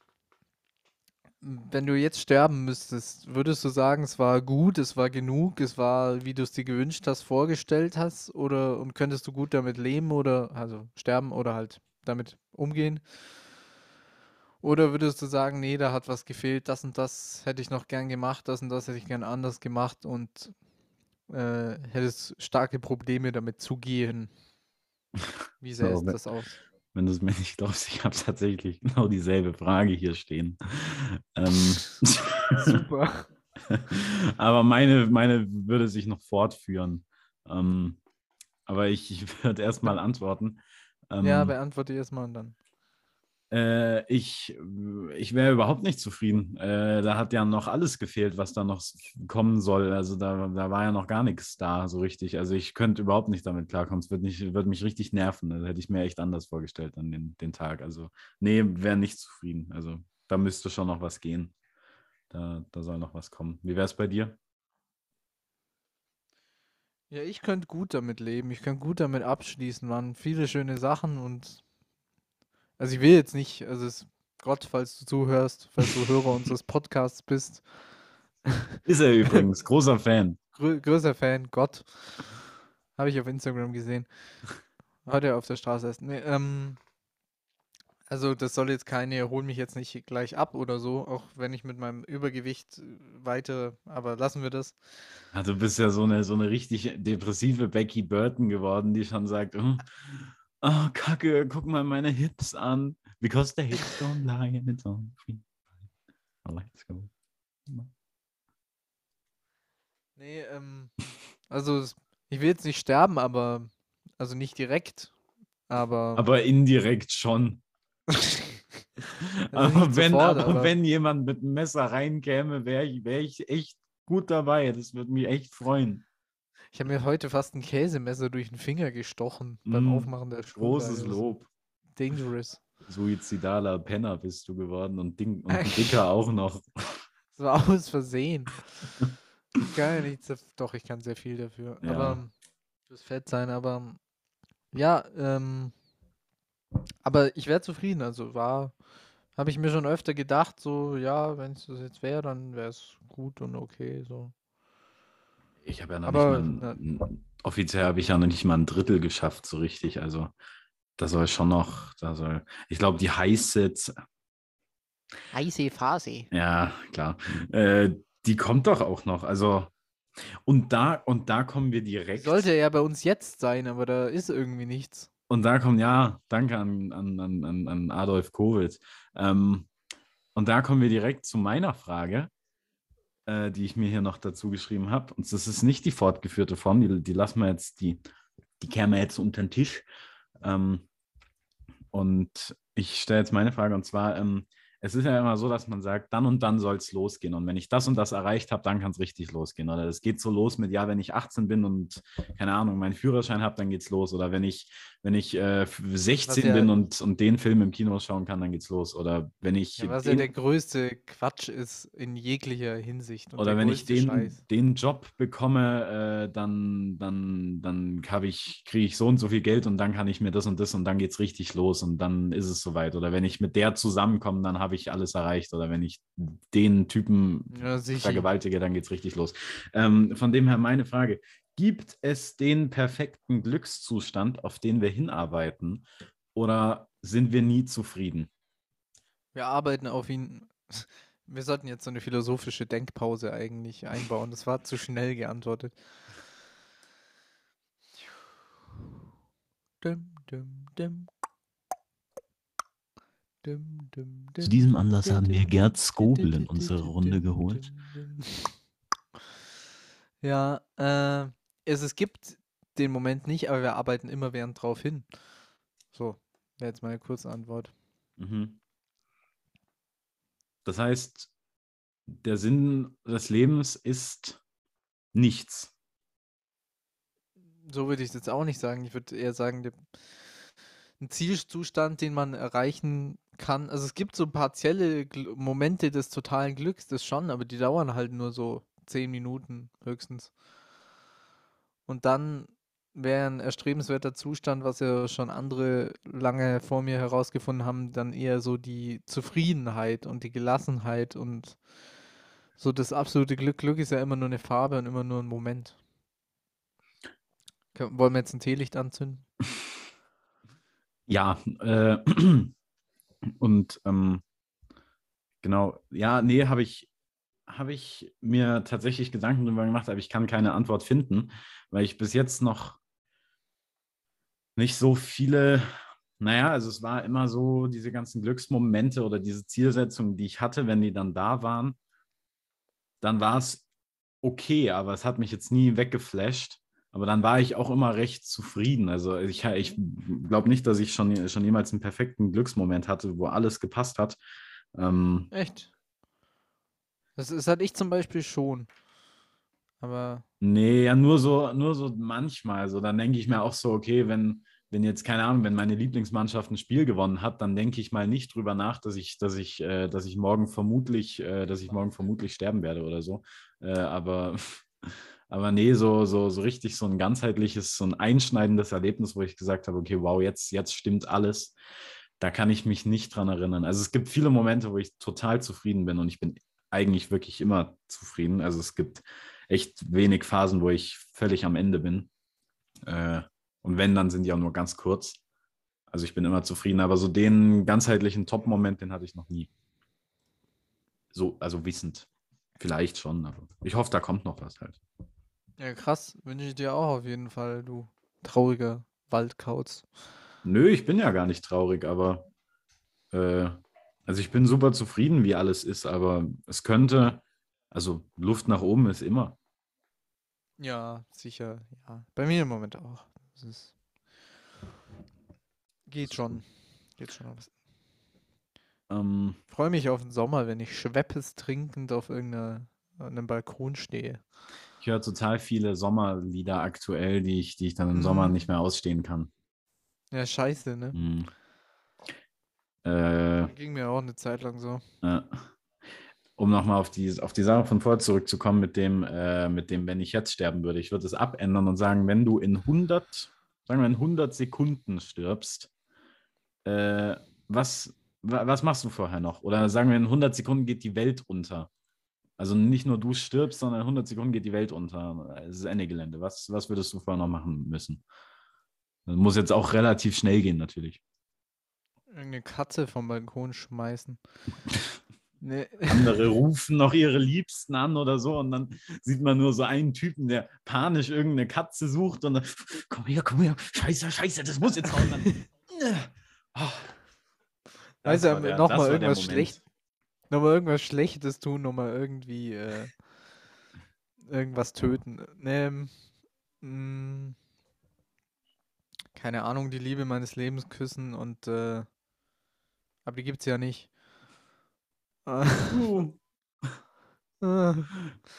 wenn du jetzt sterben müsstest, würdest du sagen, es war gut, es war genug, es war, wie du es dir gewünscht hast, vorgestellt hast, oder und könntest du gut damit leben oder also sterben oder halt damit umgehen? Oder würdest du sagen, nee, da hat was gefehlt, das und das hätte ich noch gern gemacht, das und das hätte ich gern anders gemacht und äh, hättest starke Probleme damit zu gehen? Wie sähe So, das aus? Wenn du es mir nicht glaubst, ich habe tatsächlich genau dieselbe Frage hier stehen. Ähm, Super. aber meine, meine würde sich noch fortführen. Ähm, aber ich, ich würde erstmal antworten. Ähm, Ja, beantworte erstmal und dann. Äh, ich ich wäre überhaupt nicht zufrieden. Äh, da hat ja noch alles gefehlt, was da noch kommen soll. Also da, da war ja noch gar nichts da so richtig. Also ich könnte überhaupt nicht damit klarkommen. Es nicht, wird mich richtig nerven. Da hätte ich mir echt anders vorgestellt an den, den Tag. Also nee, wäre nicht zufrieden. Also da müsste schon noch was gehen. Da, da soll noch was kommen. Wie wäre es bei dir? Ja, ich könnte gut damit leben. Ich könnte gut damit abschließen. Waren viele schöne Sachen und also ich will jetzt nicht, also es, Gott, falls du zuhörst, falls du Hörer unseres Podcasts bist, Ist er übrigens, großer Fan. grö größer Fan, Gott. Habe ich auf Instagram gesehen. Heute auf der Straße erst. Nee, ähm, also das soll jetzt keine, hol mich jetzt nicht gleich ab oder so, auch wenn ich mit meinem Übergewicht äh, weiter, aber lassen wir das. Ja, du bist ja so eine, so eine richtig depressive Becky Burton geworden, die schon sagt, oh, oh, Kacke, guck mal meine Hips an. Because the hips don't lie and it's on free. Let's go. Nee, ähm, also ich will jetzt nicht sterben, aber, also nicht direkt, aber, Aber indirekt schon. also aber, wenn, sofort, aber, aber wenn jemand mit einem Messer reinkäme, wäre ich, wär ich echt gut dabei. Das würde mich echt freuen. Ich habe mir heute fast ein Käsemesser durch den Finger gestochen beim Mm, Aufmachen der Schuhe. Großes Lob. Dangerous. Suizidaler Penner bist du geworden und, Ding, und dicker auch noch. Das war aus Versehen. Ich nichts, daf- doch, ich kann sehr viel dafür. Ja. Aber fürs Fett sein, aber ja, ähm, aber ich wäre zufrieden. Also war, habe ich mir schon öfter gedacht, so, ja, wenn es das jetzt wäre, dann wäre es gut und okay. So. Ich habe ja noch Aber, nicht mal, ein, offiziell habe ich ja noch nicht mal ein Drittel geschafft, so richtig. Also da soll schon noch, da soll, ich glaube, die heiße, Heiße Phase. ja, klar, äh, die kommt doch auch noch. Also, und da, und da kommen wir direkt. Sollte ja bei uns jetzt sein, aber da ist irgendwie nichts. Und da kommt, ja, danke an, an, an, an- an Adolf Kowitz. Ähm, und da kommen wir direkt zu meiner Frage, äh, die ich mir hier noch dazu geschrieben habe. Und das ist nicht die fortgeführte Form, die, die lassen wir jetzt, die, die kehren wir jetzt unter den Tisch. Ähm, und ich stelle jetzt meine Frage, und zwar, ähm, es ist ja immer so, dass man sagt, dann und dann soll es losgehen. Und wenn ich das und das erreicht habe, dann kann es richtig losgehen. Oder es geht so los mit, ja, wenn ich 18 bin und keine Ahnung, meinen Führerschein habe, dann geht's los. Oder wenn ich, wenn ich äh, 16 ja, bin und, und den Film im Kino schauen kann, dann geht's los. Oder wenn ich. Ja, was den, ja der größte Quatsch ist in jeglicher Hinsicht. oder wenn ich den, den Job bekomme, äh, dann, dann, dann ich, kriege ich so und so viel Geld und dann kann ich mir das und das und dann geht's richtig los und dann ist es soweit. Oder wenn ich mit der zusammenkomme, dann habe ich alles erreicht. Oder wenn ich den Typen ja, vergewaltige, dann geht es richtig los. Ähm, von dem her meine Frage. Gibt es den perfekten Glückszustand, auf den wir hinarbeiten? Oder sind wir nie zufrieden? Wir arbeiten auf ihn. Wir sollten jetzt so eine philosophische Denkpause eigentlich einbauen. Das war zu schnell geantwortet. Dim, dim, dim, zu diesem Anlass haben wir Gerd Skobel in unsere Runde geholt. Ja, äh, es, es gibt den Moment nicht, aber wir arbeiten immer während drauf hin. So, wäre jetzt meine kurze Antwort. Mhm. Das heißt, der Sinn des Lebens ist nichts. So würde ich es jetzt auch nicht sagen. Ich würde eher sagen, der, ein Zielzustand, den man erreichen kann. Also es gibt so partielle Gl Momente des totalen Glücks, das schon, aber die dauern halt nur so zehn Minuten höchstens. Und dann wäre ein erstrebenswerter Zustand, was ja schon andere lange vor mir herausgefunden haben, dann eher so die Zufriedenheit und die Gelassenheit und so das absolute Glück. Glück ist ja immer nur eine Farbe und immer nur ein Moment. Wollen wir jetzt ein Teelicht anzünden? Ja, äh, und ähm, genau, ja, nee, habe ich, habe ich mir tatsächlich Gedanken darüber gemacht, aber ich kann keine Antwort finden, weil ich bis jetzt noch nicht so viele, naja, also es war immer so, diese ganzen Glücksmomente oder diese Zielsetzungen, die ich hatte, wenn die dann da waren, dann war es okay, aber es hat mich jetzt nie weggeflasht. Aber dann war ich auch immer recht zufrieden. Also ich, ich glaube nicht, dass ich schon, schon jemals einen perfekten Glücksmoment hatte, wo alles gepasst hat. Ähm, Echt? Das, das hatte ich zum Beispiel schon. Aber. Nee, ja, nur so, nur so manchmal. So, dann denke ich mir auch so, okay, wenn, wenn jetzt, keine Ahnung, wenn meine Lieblingsmannschaft ein Spiel gewonnen hat, dann denke ich mal nicht drüber nach, dass ich, dass ich, äh, dass ich morgen vermutlich, äh, dass ich morgen vermutlich sterben werde oder so. Äh, aber Aber nee, so, so, so richtig so ein ganzheitliches, so ein einschneidendes Erlebnis, wo ich gesagt habe, okay, wow, jetzt, jetzt stimmt alles. Da kann ich mich nicht dran erinnern. Also es gibt viele Momente, wo ich total zufrieden bin und ich bin eigentlich wirklich immer zufrieden. Also es gibt echt wenig Phasen, wo ich völlig am Ende bin. Äh, und wenn, dann sind die auch nur ganz kurz. Also ich bin immer zufrieden, aber so den ganzheitlichen Top-Moment, den hatte ich noch nie. So, also wissend. Vielleicht schon, aber ich hoffe, da kommt noch was halt. Ja, krass. Wünsche ich dir auch auf jeden Fall, du trauriger Waldkauz. Nö, ich bin ja gar nicht traurig, aber äh, also ich bin super zufrieden, wie alles ist, aber es könnte, also Luft nach oben ist immer. Ja, sicher, ja. Bei mir im Moment auch. Das ist, geht schon. Geht schon. Ähm, Freue mich auf den Sommer, wenn ich Schweppes trinkend auf irgendeinem Balkon stehe. Ich höre total viele Sommerlieder aktuell, die ich, die ich dann im mhm. Sommer nicht mehr ausstehen kann. Ja, scheiße, ne? Mhm. Äh, ging mir auch eine Zeit lang so. Äh, um nochmal auf die, auf die Sache von vorher zurückzukommen, mit dem, äh, mit dem, wenn ich jetzt sterben würde. Ich würde es abändern und sagen, wenn du in 100, sagen wir in 100 Sekunden stirbst, äh, was, was machst du vorher noch? Oder sagen wir, in 100 Sekunden geht die Welt unter. Also nicht nur du stirbst, sondern in 100 Sekunden geht die Welt unter. Es ist Ende Gelände. Was, was würdest du vorher noch machen müssen? Das muss jetzt auch relativ schnell gehen, natürlich. Eine Katze vom Balkon schmeißen. Nee. Andere rufen noch ihre Liebsten an oder so und dann sieht man nur so einen Typen, der panisch irgendeine Katze sucht und dann, komm her, komm her, scheiße, scheiße, das muss jetzt hauen. oh. Also nochmal irgendwas schlecht, Nochmal irgendwas Schlechtes tun, nochmal irgendwie äh, irgendwas töten. Ähm, mh, mm, keine Ahnung, die Liebe meines Lebens küssen und äh, aber die gibt's ja nicht. Äh, Uh. äh,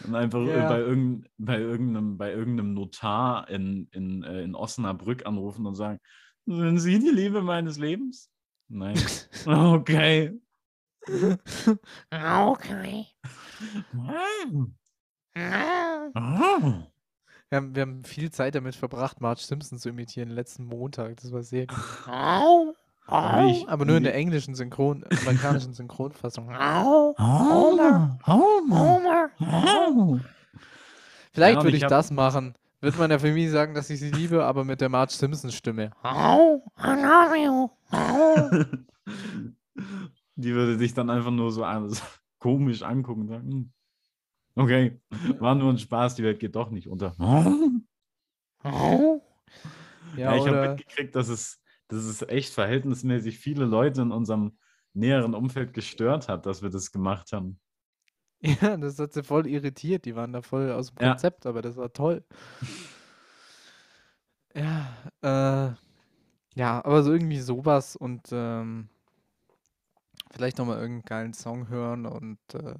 Und einfach Ja. bei, irgend, bei, irgendeinem, bei irgendeinem Notar in, in, äh, in Osnabrück anrufen und sagen, sind Sie die Liebe meines Lebens? Nein. Okay. Okay. Ah. wir, haben, wir haben viel Zeit damit verbracht, Marge Simpson zu imitieren letzten Montag. Das war sehr gut. Au. Aber ich- Aber nur in der englischen Synchron, amerikanischen Synchronfassung. Au. Homer, Homer. Homer. Vielleicht Ja, und würde ich ich das machen. Wird meiner Familie sagen, dass ich sie liebe, aber mit der Marge Simpson Stimme. Au. I love you. Au. Die würde dich dann einfach nur so komisch angucken und sagen, "Hm, okay, war nur ein Spaß, die Welt geht doch nicht unter. Au. Ja, Ja, ich habe mitgekriegt, dass es, dass es echt verhältnismäßig viele Leute in unserem näheren Umfeld gestört hat, dass wir das gemacht haben. ja, das hat sie voll irritiert. Die waren da voll aus dem Ja. Konzept, aber das war toll. Ja, äh, ja, aber so irgendwie sowas und ähm, vielleicht nochmal irgendeinen geilen Song hören und äh,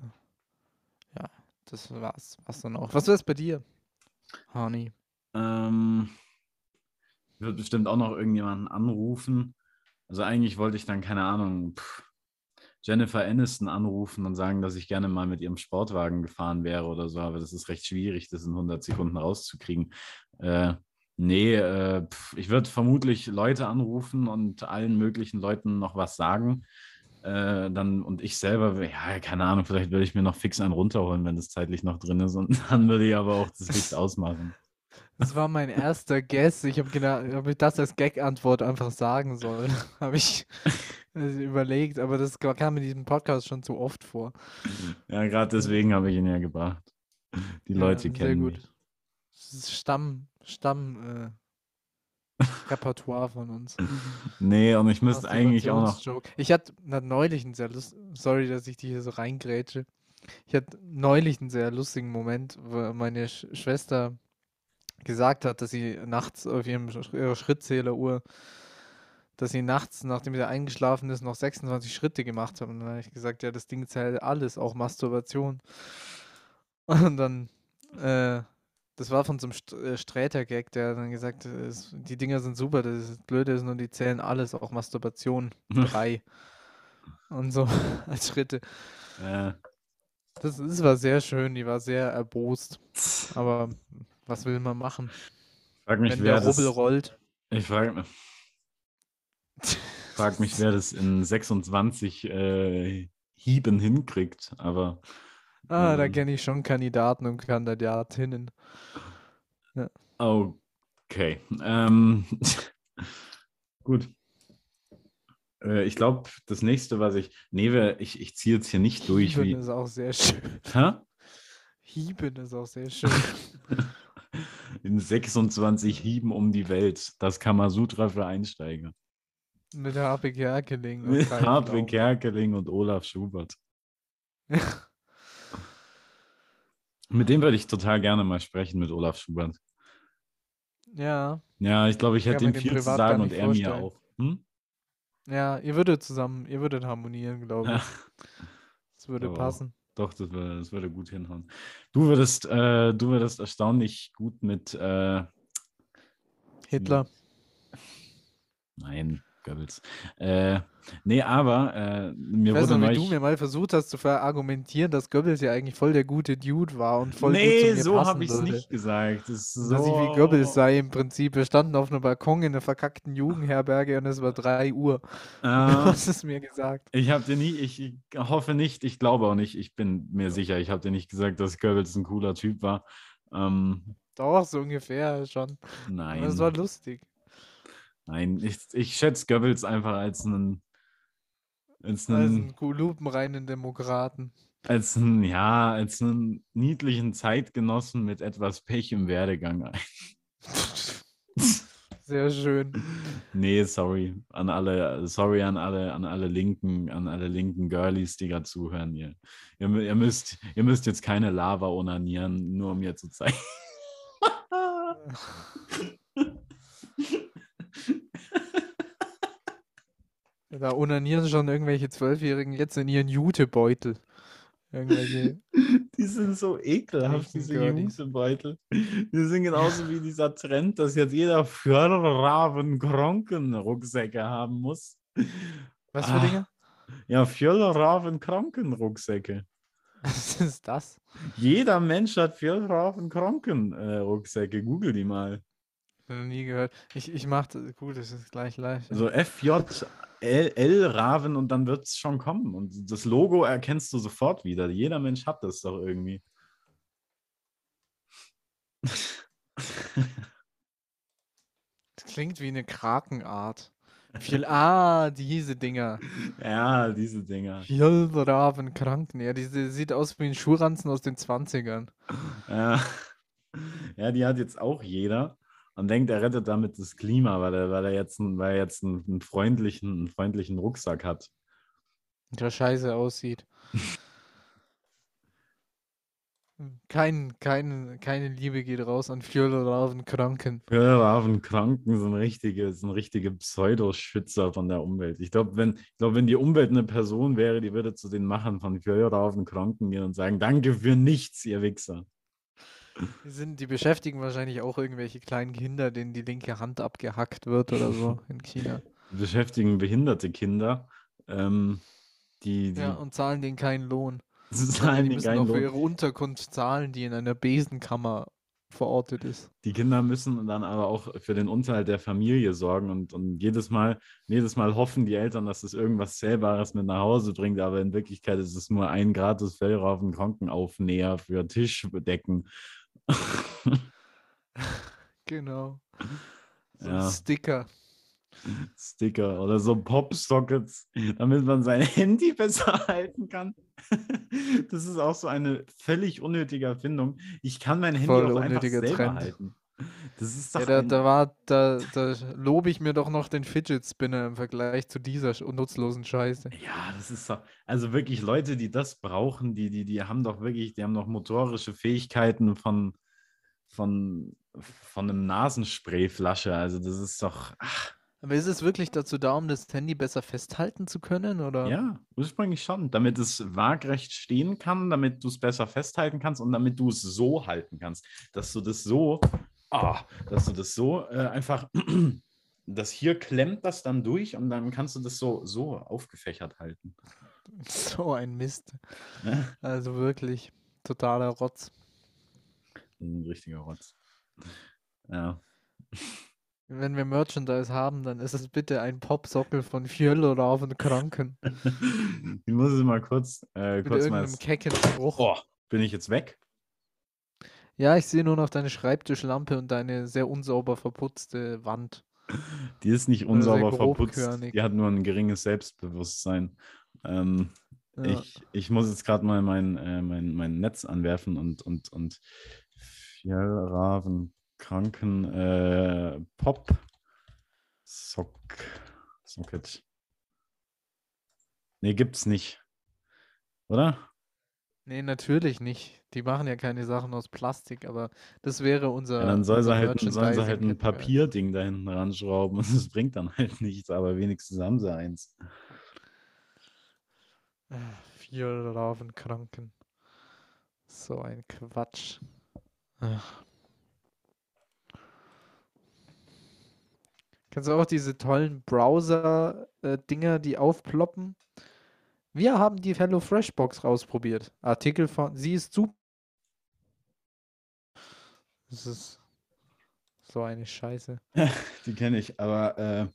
ja, das war's, war's dann auch. Was wär's bei dir, Hani? Ähm, wird bestimmt auch noch irgendjemanden anrufen. Also eigentlich wollte ich dann, keine Ahnung, pff, Jennifer Aniston anrufen und sagen, dass ich gerne mal mit ihrem Sportwagen gefahren wäre oder so, aber das ist recht schwierig, das in 100 Sekunden rauszukriegen. Äh, nee, äh, pff, ich würde vermutlich Leute anrufen und allen möglichen Leuten noch was sagen. Äh, dann und ich selber, ja, keine Ahnung, vielleicht würde ich mir noch fix einen runterholen, wenn das zeitlich noch drin ist und dann würde ich aber auch das Licht ausmachen. Das war mein erster Guess. Ich habe gedacht, ob ich das als Gag-Antwort einfach sagen soll. habe ich überlegt, aber das kam in diesem Podcast schon zu oft vor. Ja, gerade deswegen habe ich ihn ja gebracht. Die Ja, Leute kennen gut. mich. Das ist Stamm, Stamm, äh, Repertoire von uns. Nee, und ich müsste eigentlich auch noch. Masturbationsjoke. Ich hatte neulich einen sehr lust sorry, dass ich dich hier so reingrätsche. Ich hatte neulich einen sehr lustigen Moment, wo meine Sch Schwester gesagt hat, dass sie nachts auf ihrem ihrer Schrittzähleruhr, dass sie nachts, nachdem sie eingeschlafen ist, noch 26 Schritte gemacht hat. Und dann habe ich gesagt, ja, das Ding zählt alles, auch Masturbation. Und dann, äh, das war von so einem St äh, Sträter-Gag, der hat dann gesagt, äh, es, die Dinger sind super, das Blöde ist nur, die zählen alles, auch Masturbation. Drei. Und so als Schritte. Äh, Das, das war sehr schön, die war sehr erbost. Aber was will man machen, frag mich, wenn wer der das. Rubbel rollt? Ich frage frag mich, wer das in 26 äh, Hieben hinkriegt. Aber Ah, da Ähm. kenne ich schon Kandidaten und Kandidatinnen. okay. Ähm, gut. Äh, ich glaube, das nächste, was ich. Nee, ich, ich ziehe jetzt hier nicht durch. Hieben Wie, ist auch sehr schön. Hä? Hieben ist auch sehr schön. In 26 Hieben um die Welt. Das Kamasutra für Einsteiger. Mit Harpe Kerkeling. und Mit Flaum. Kerkeling und Olaf Schubert. Mit dem würde ich total gerne mal sprechen, mit Olaf Schubert. Ja, Ja, ich glaube, ich Kann hätte ihm viel zu sagen und er mir vorstellen. auch. Hm? ja, ihr würdet zusammen, ihr würdet harmonieren, glaube ich. Das würde auch. passen. Doch, das würde, das würde gut hinhauen. Du würdest, äh, du würdest erstaunlich gut mit, äh, Hitler. nein, Goebbels. Äh, nee, aber äh, mir Ich weiß wurde noch, wie du mir mal versucht hast zu verargumentieren, dass Goebbels ja eigentlich voll der gute Dude war und voll gut zu nee, so habe ich es nicht gesagt. Das ist Dass ich wie so- Goebbels sei im Prinzip. Wir standen auf einem Balkon in einer verkackten Jugendherberge und es war 3 Uhr. Du Äh, hast es mir gesagt. Ich habe dir nie, ich, ich hoffe nicht, ich glaube auch nicht, ich bin mir sicher, ich habe dir nicht gesagt, dass Goebbels ein cooler Typ war. Ähm, Doch, so ungefähr schon. Nein, es war lustig. Nein, ich, ich schätze Goebbels einfach als einen, als einen, einen lupenreinen Demokraten. als einen, ja, als einen niedlichen Zeitgenossen mit etwas Pech im Werdegang ein. Sehr schön. Nee, sorry an alle, sorry an alle, an alle linken, an alle linken Girlies, die gerade zuhören. Ihr, ihr, ihr, müsst, ihr müsst jetzt keine Lava onanieren, nur um mir zu zeigen. Da unanieren schon irgendwelche Zwölfjährigen jetzt in ihren Jutebeutel. Irgendwelche. Die sind so ekelhaft, diese. Jutebeutel. Die sind genauso wie dieser Trend, dass jetzt jeder Fjörraven-Kronken-Rucksäcke haben muss. Was für Ah. Dinge? Ja, Fjörraven-Kronken-Rucksäcke. Was ist das? Jeder Mensch hat Fjörraven-Kronken-Rucksäcke. Google die mal. Noch nie gehört. Ich, ich mach das. Gut, das ist gleich live. ja. Also FJL Raven und dann wird es schon kommen. Und das Logo erkennst du sofort wieder. Jeder Mensch hat das doch irgendwie. Das klingt wie eine Krakenart. Viel, ah, diese Dinger. ja, diese Dinger. Fjellravenkranken. Ja, diese sieht aus wie ein Schuhranzen aus den 20ern. Ja. ja, die hat jetzt auch jeder und denkt, er rettet damit das Klima, weil er, weil er jetzt, einen, weil er jetzt einen, einen, freundlichen, einen freundlichen Rucksack hat. Der scheiße aussieht. Kein, kein, keine Liebe geht raus an Fjellravenkranken. Ravenkranken sind richtige, sind richtige Pseudoschützer von der Umwelt. Ich glaube, wenn, ich glaub, wenn die Umwelt eine Person wäre, die würde zu den Machern von Ravenkranken gehen und sagen, danke für nichts, ihr Wichser. Die, sind, die beschäftigen wahrscheinlich auch irgendwelche kleinen Kinder, denen die linke Hand abgehackt wird oder so in China. Die beschäftigen behinderte Kinder, ähm, die, die Ja, und zahlen denen keinen Lohn. zahlen die die müssen keinen auch für Lohn. ihre Unterkunft zahlen, die in einer Besenkammer verortet ist. Die Kinder müssen dann aber auch für den Unterhalt der Familie sorgen und, und jedes Mal, jedes Mal hoffen die Eltern, dass es irgendwas Zählbares mit nach Hause bringt, aber in Wirklichkeit ist es nur ein gratis Fellraufen Krankenaufnäher für Tischdecken. Genau. So Ja. ein Sticker. Sticker oder so Popsockets, damit man sein Handy besser halten kann. Das ist auch so eine völlig unnötige Erfindung. Ich kann mein Handy Voll auch einfach selber Trend. halten. Das ist doch Ja, da, da war, da, da lobe ich mir doch noch den Fidget Spinner im Vergleich zu dieser nutzlosen Scheiße. Ja, das ist doch, also wirklich Leute, die das brauchen, die, die, die haben doch wirklich, die haben doch motorische Fähigkeiten von, von, von einem Nasensprayflasche. Also das ist doch, ach, Aber ist es wirklich dazu da, um das Handy besser festhalten zu können? Oder? ja, ursprünglich schon, damit es waagrecht stehen kann, damit du es besser festhalten kannst und damit du es so halten kannst, dass du das so, ah, dass du das so äh, einfach, das hier klemmt das dann durch und dann kannst du das so, so aufgefächert halten. So ein Mist. Ne? Also wirklich totaler Rotz. Ein richtiger Rotz. Ja. Wenn wir Merchandise haben, dann ist es bitte ein Popsockel von Fjellraven Kranken. Ich muss es mal kurz, äh, Mit kurz mal. irgendeinem kecken Spruch. Oh, bin ich jetzt weg? Ja, ich sehe nur noch deine Schreibtischlampe und deine sehr unsauber verputzte Wand. Die ist nicht unsauber verputzt. Die hat nur ein geringes Selbstbewusstsein. Ähm, Ja. ich, ich muss jetzt gerade mal mein, äh, mein, mein Netz anwerfen und, und, und Fjellraven Kranken äh, Pop Sock Socket. Nee, gibt's nicht. Oder? Nee, natürlich nicht. Die machen ja keine Sachen aus Plastik, aber das wäre unser. Ja, dann soll unser sie halt, sollen sie halt ein. Papierding da hinten ranschrauben und das bringt dann halt nichts, aber wenigstens haben sie eins. Vier Ravenkranken. So ein Quatsch. Ach. Kennst du auch diese tollen Browser-Dinger, die aufploppen? Wir haben die HelloFresh Box rausprobiert. Artikel von, sie ist super. Das ist so eine Scheiße. Die kenne ich, aber äh,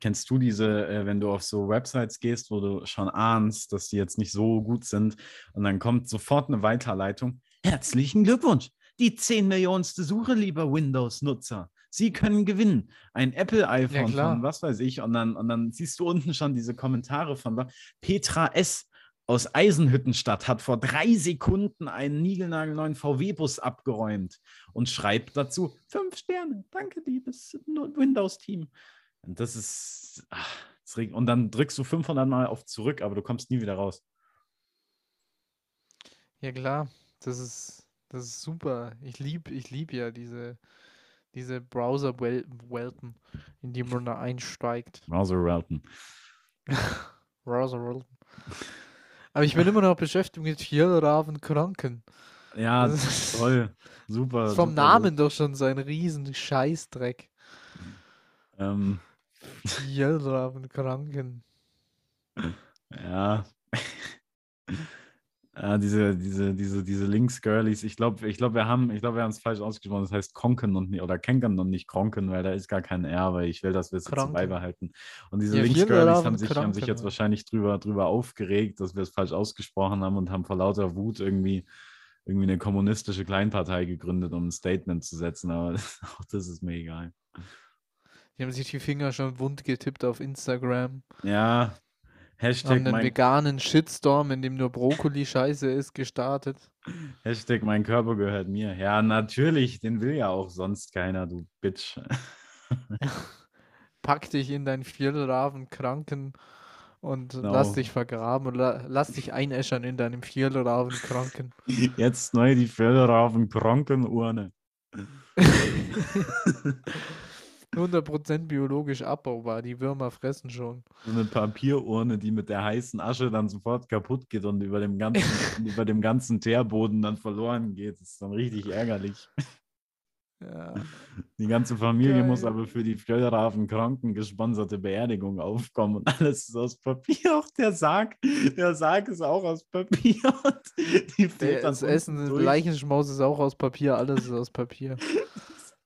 kennst du diese, äh, wenn du auf so Websites gehst, wo du schon ahnst, dass die jetzt nicht so gut sind und dann kommt sofort eine Weiterleitung. Herzlichen Glückwunsch! Die 10 Millionenste Suche, lieber Windows-Nutzer. Sie können gewinnen. Ein Apple-iPhone klar. von was weiß ich. Und dann, und dann siehst du unten schon diese Kommentare von Petra S. aus Eisenhüttenstadt hat vor drei Sekunden einen niegelnagelneuen VW-Bus abgeräumt und schreibt dazu fünf Sterne. Danke, liebes Windows-Team. Und das ist. Ach, das und dann drückst du 500 Mal auf zurück, aber du kommst nie wieder raus. Ja klar, das ist, das ist super. Ich liebe ich lieb ja diese, Diese Browser-Welten, in die man da einsteigt. Browser Routen. Browser-Welten. Aber ich bin immer noch beschäftigt mit Fjellravenkranken. Ja, ist- toll. Super. Ist vom super Namen doch schon so ein riesen Scheißdreck. gut. Ähm, Fjellravenkranken. ja. Ja, diese, diese, diese, diese Links-Girlies, ich glaube, ich glaub, wir haben ich glaub, wir es falsch ausgesprochen. Das heißt Konken und nicht, oder Kenken und nicht Kronken, weil da ist gar kein R, weil ich will, dass wir es jetzt beibehalten. Und diese Ja, Links-Girlies haben sich, haben sich jetzt wahrscheinlich drüber, drüber aufgeregt, dass wir es falsch ausgesprochen haben und haben vor lauter Wut irgendwie, irgendwie eine kommunistische Kleinpartei gegründet, um ein Statement zu setzen. Aber auch das ist mir egal. Die haben sich die Finger schon wund getippt auf Instagram. Ja, Haben Hashtag einen mein, veganen Shitstorm, in dem nur Brokkoli scheiße ist, gestartet. Hashtag mein Körper gehört mir. Ja, natürlich, den will ja auch sonst keiner, du Bitch. Pack dich in deinen Fjellravenkranken und Genau. lass dich vergraben la lass dich einäschern in deinem Fjellravenkranken. Jetzt neu die Förderraven Krankenurne. 100% biologisch abbaubar, die Würmer fressen schon. So eine Papierurne, die mit der heißen Asche dann sofort kaputt geht und über dem ganzen, über dem ganzen Teerboden dann verloren geht. Das ist dann richtig ärgerlich. Ja. Die ganze Familie muss Geil. aber für die Fjellraven Kranken gesponserte Beerdigung aufkommen und alles ist aus Papier. Auch der Sarg, der Sarg ist auch aus Papier. Und die Der, das Essen, durch. Leichenschmaus ist auch aus Papier, alles ist aus Papier.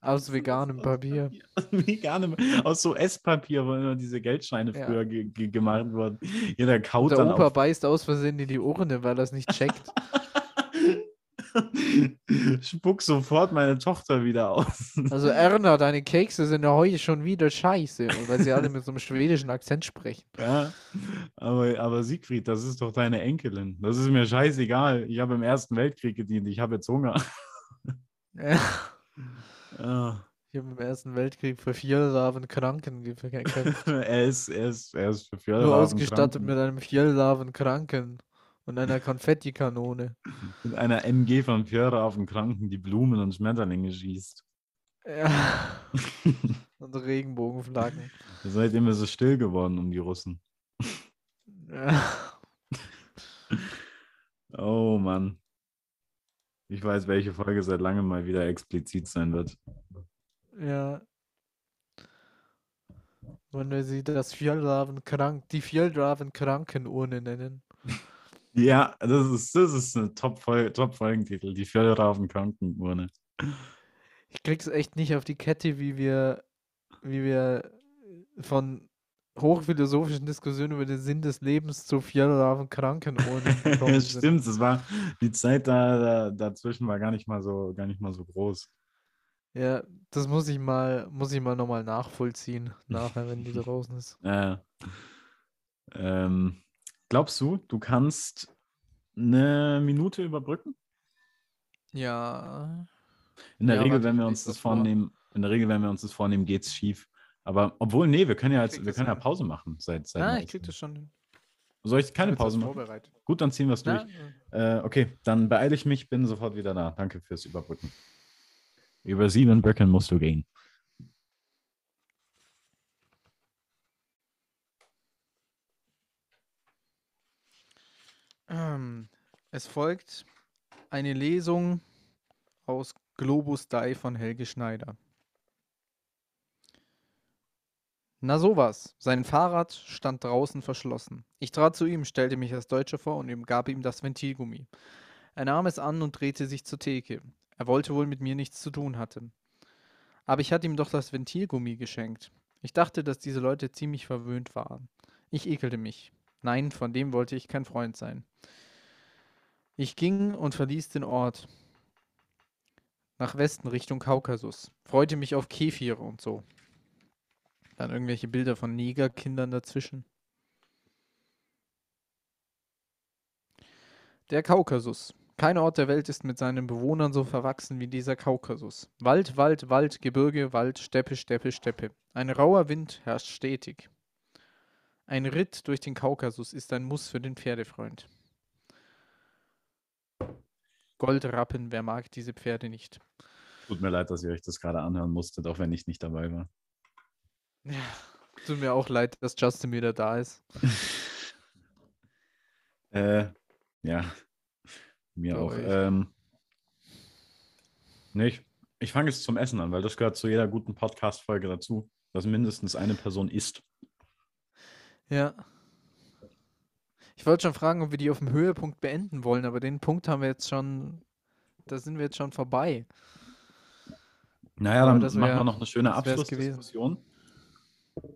Aus veganem aus Papier. Veganem, aus so Esspapier, wo immer diese Geldscheine Ja. früher ge ge gemacht wurden. Jeder kaut Der dann Opa auf. beißt aus Versehen in die Urne, weil er es nicht checkt. Spuck sofort meine Tochter wieder aus. Also Erna, deine Kekse sind ja heute schon wieder scheiße, weil sie alle mit so einem schwedischen Akzent sprechen. Ja, aber, aber Siegfried, das ist doch deine Enkelin. Das ist mir scheißegal. Ich habe im Ersten Weltkrieg gedient. Ich habe jetzt Hunger. Ja. Ja. Ich habe im Ersten Weltkrieg für vier Kranken ge- gekämpft. er, ist, er, ist, er ist für vier Nur ausgestattet Kranken. mit einem Vierlarven Kranken und einer Konfettikanone. mit einer MG von Fjörraven Kranken, die Blumen und Schmetterlinge schießt. Ja. und Regenbogenflaggen. Seitdem ist es still geworden um die Russen. Ja. Oh Mann. Ich weiß, welche Folge seit langem mal wieder explizit sein wird. ja. Wenn wir sie das Vierlarven krank, die Vierlarven Krankenurne nennen. Ja, das ist, das ist eine Top-Folgentitel, Top die Fjörraven Krankenurne. Ich krieg's echt nicht auf die Kette, wie wir, wie wir von hochphilosophischen Diskussionen über den Sinn des Lebens zu gekommen Ja, sind. stimmt, das war die Zeit da, da dazwischen war gar nicht mal so gar nicht mal so groß. Ja, das muss ich mal, muss ich mal nochmal nachvollziehen, nachher, wenn die draußen ist. Äh, ähm, glaubst du, du kannst eine Minute überbrücken? Ja. In der Ja, Regel, wenn wir uns das das vor. vornehmen, in der Regel, wenn wir uns das vornehmen, geht's schief. Aber obwohl, nee, wir können ja jetzt, wir können ja. Pause machen seit seit Ah, ich krieg das schon. Soll ich keine Pause machen? vorbereitet. Gut, dann ziehen wir es durch. Äh, okay, dann beeile ich mich, bin sofort wieder da. Danke fürs Überbrücken. Über sieben Brücken musst du gehen. Ähm, es folgt eine Lesung aus Globus Dei von Helge Schneider. Na sowas. Sein Fahrrad stand draußen verschlossen. Ich trat zu ihm, stellte mich als Deutscher vor und gab ihm das Ventilgummi. Er nahm es an und drehte sich zur Theke. Er wollte wohl mit mir nichts zu tun hatten. Aber ich hatte ihm doch das Ventilgummi geschenkt. Ich dachte, dass diese Leute ziemlich verwöhnt waren. Ich ekelte mich. Nein, von dem wollte ich kein Freund sein. Ich ging und verließ den Ort. Nach Westen Richtung Kaukasus. Freute mich auf Kefire und so. Dann irgendwelche Bilder von Negerkindern dazwischen. Der Kaukasus. Kein Ort der Welt ist mit seinen Bewohnern so verwachsen wie dieser Kaukasus. Wald, Wald, Wald, Gebirge, Wald, Steppe, Steppe, Steppe. Ein rauer Wind herrscht stetig. Ein Ritt durch den Kaukasus ist ein Muss für den Pferdefreund. Goldrappen, wer mag diese Pferde nicht? Tut mir leid, dass ihr euch das gerade anhören musstet, auch wenn ich nicht dabei war. Ja. Tut mir auch leid, dass Justin wieder da ist. Äh, ja, mir auch. Ähm, nee, ich, ich fange jetzt zum Essen an, weil das gehört zu jeder guten Podcast-Folge dazu, dass mindestens eine Person isst. Ja. Ich wollte schon fragen, ob wir die auf dem Höhepunkt beenden wollen, aber den Punkt haben wir jetzt schon, da sind wir jetzt schon vorbei. Naja, dann das machen wir noch eine schöne. Abschlussdiskussion.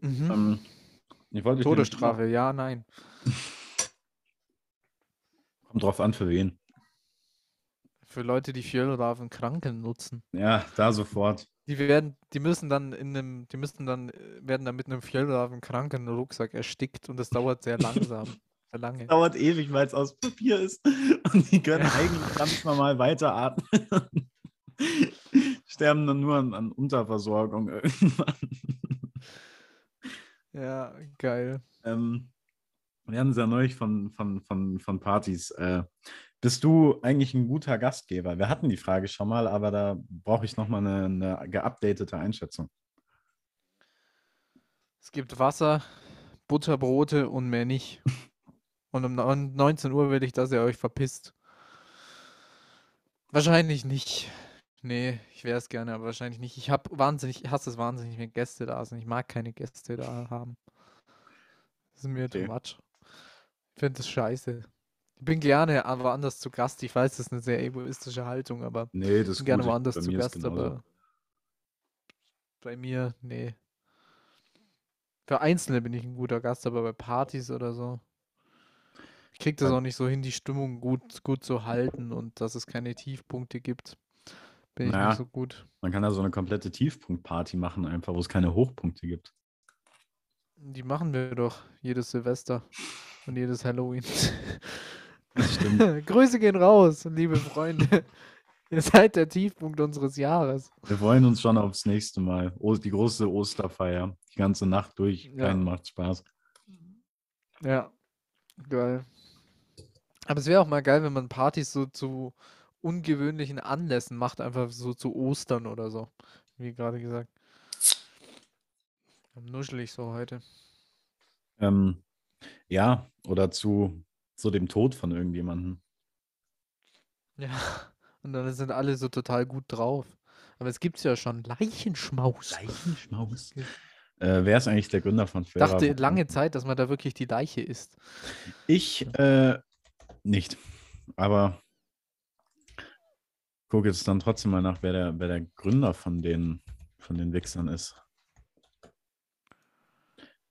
Mhm. Ähm, Todesstrafe, ja, nein. Kommt drauf an, für wen. Für Leute, die Fjellraven Kranken nutzen. Ja, da sofort. Die werden, die müssen dann in einem, die müssen dann, äh, werden dann mit einem Fjellraven Kranken Rucksack erstickt und das dauert sehr langsam. sehr lange. Dauert ewig, weil es aus Papier ist. Und die können Ja. eigentlich ganz normal weiteratmen. Sterben dann nur an, an Unterversorgung irgendwann. Ja, geil. Ähm, wir hatten es ja neulich von, von, von, von Partys. Äh, bist du eigentlich ein guter Gastgeber? Wir hatten die Frage schon mal, aber da brauche ich nochmal eine, eine geupdatete Einschätzung. Es gibt Wasser, Butterbrote und mehr nicht. Und um neun- 19 Uhr will ich, dass ihr euch verpisst. Wahrscheinlich nicht. Nee, ich wäre es gerne, aber wahrscheinlich nicht. Ich habe wahnsinnig, ich hasse es wahnsinnig, wenn Gäste da sind. Ich mag keine Gäste da haben. Das ist mir too Okay. much. Ich finde das scheiße. Ich bin gerne aber anders zu Gast. Ich weiß, das ist eine sehr egoistische Haltung, aber Nee, das ich bin gerne gut. Woanders zu Gast, genauso. aber bei mir, nee. Für Einzelne bin ich ein guter Gast, aber bei Partys oder so. Ich krieg das auch nicht so hin, die Stimmung gut, gut zu halten und dass es keine Tiefpunkte gibt. Bin ich Naja. nicht so gut. Man kann da so eine komplette Tiefpunktparty machen, einfach, wo es keine Hochpunkte gibt. Die machen wir doch jedes Silvester und jedes Halloween. Das stimmt. Grüße gehen raus, liebe Freunde. Ihr seid der Tiefpunkt unseres Jahres. Wir freuen uns schon aufs nächste Mal. O die große Osterfeier. Die ganze Nacht durch. Ja. Keinen macht Spaß. Ja, geil. Aber es wäre auch mal geil, wenn man Partys so zu ungewöhnlichen Anlässen macht, einfach so zu Ostern oder so. Wie gerade gesagt. Nuschelig so heute. Ähm, ja, oder zu, zu dem Tod von irgendjemandem. Ja. Und dann sind alle so total gut drauf. Aber es gibt's ja schon. Leichenschmaus. Leichenschmaus. Äh, wer ist eigentlich der Gründer von Ich dachte lange? Zeit, dass man da wirklich die Leiche isst. Ich äh, nicht. Aber gucke jetzt dann trotzdem mal nach, wer der, wer der Gründer von den, von den Wichsern ist.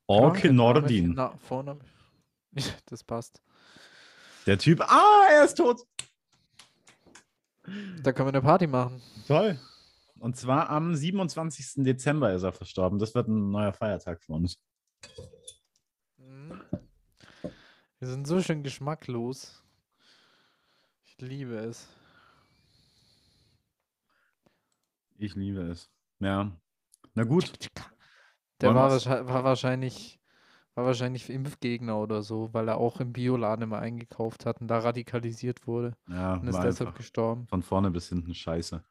Orke Nordin. Na, Vorname. Das passt. Der Typ. Ah, er ist tot. Da können wir eine Party machen. Toll. Und zwar am 27. Dezember ist er verstorben. Das wird ein neuer Feiertag für uns. Mhm. Wir sind so schön geschmacklos. Ich liebe es. Ich liebe es. Ja. Na gut. Der war, war wahrscheinlich war wahrscheinlich Impfgegner oder so, weil er auch im Bioladen immer eingekauft hat und da radikalisiert wurde Ja, und ist deshalb gestorben. von vorne bis hinten scheiße.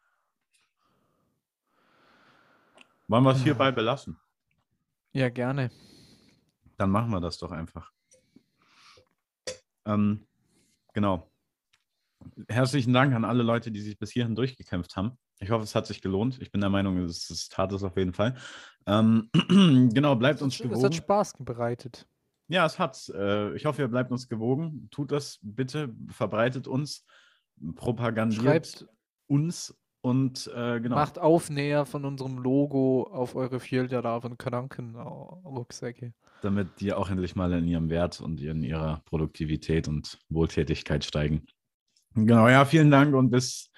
Wollen wir es hierbei belassen? Ja, gerne. Dann machen wir das doch einfach. Ähm, genau. Herzlichen Dank an alle Leute, die sich bis hierhin durchgekämpft haben. Ich hoffe, es hat sich gelohnt. Ich bin der Meinung, es, es tat es auf jeden Fall. Ähm, genau, bleibt uns Es hat gewogen. Spaß bereitet. Ja, es hat's. Äh, ich hoffe, ihr bleibt uns gewogen. Tut das bitte, verbreitet uns, propagandiert Schreibt, uns und äh, genau. macht Aufnäher von unserem Logo auf eure Fjellraven Krankenrucksäcke. damit die auch endlich mal in ihrem Wert und in ihrer Produktivität und Wohltätigkeit steigen. Genau, ja, vielen Dank und bis,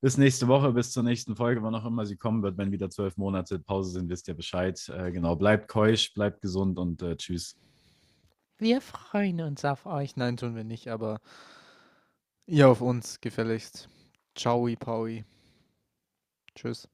bis nächste Woche, bis zur nächsten Folge, wann auch immer sie kommen wird, wenn wieder zwölf Monate Pause sind, wisst ihr Bescheid. Äh, genau, bleibt keusch, bleibt gesund und äh, tschüss. Wir freuen uns auf euch. Nein, tun wir nicht, aber ihr auf uns gefälligst. Ciao, Paui. Tschüss.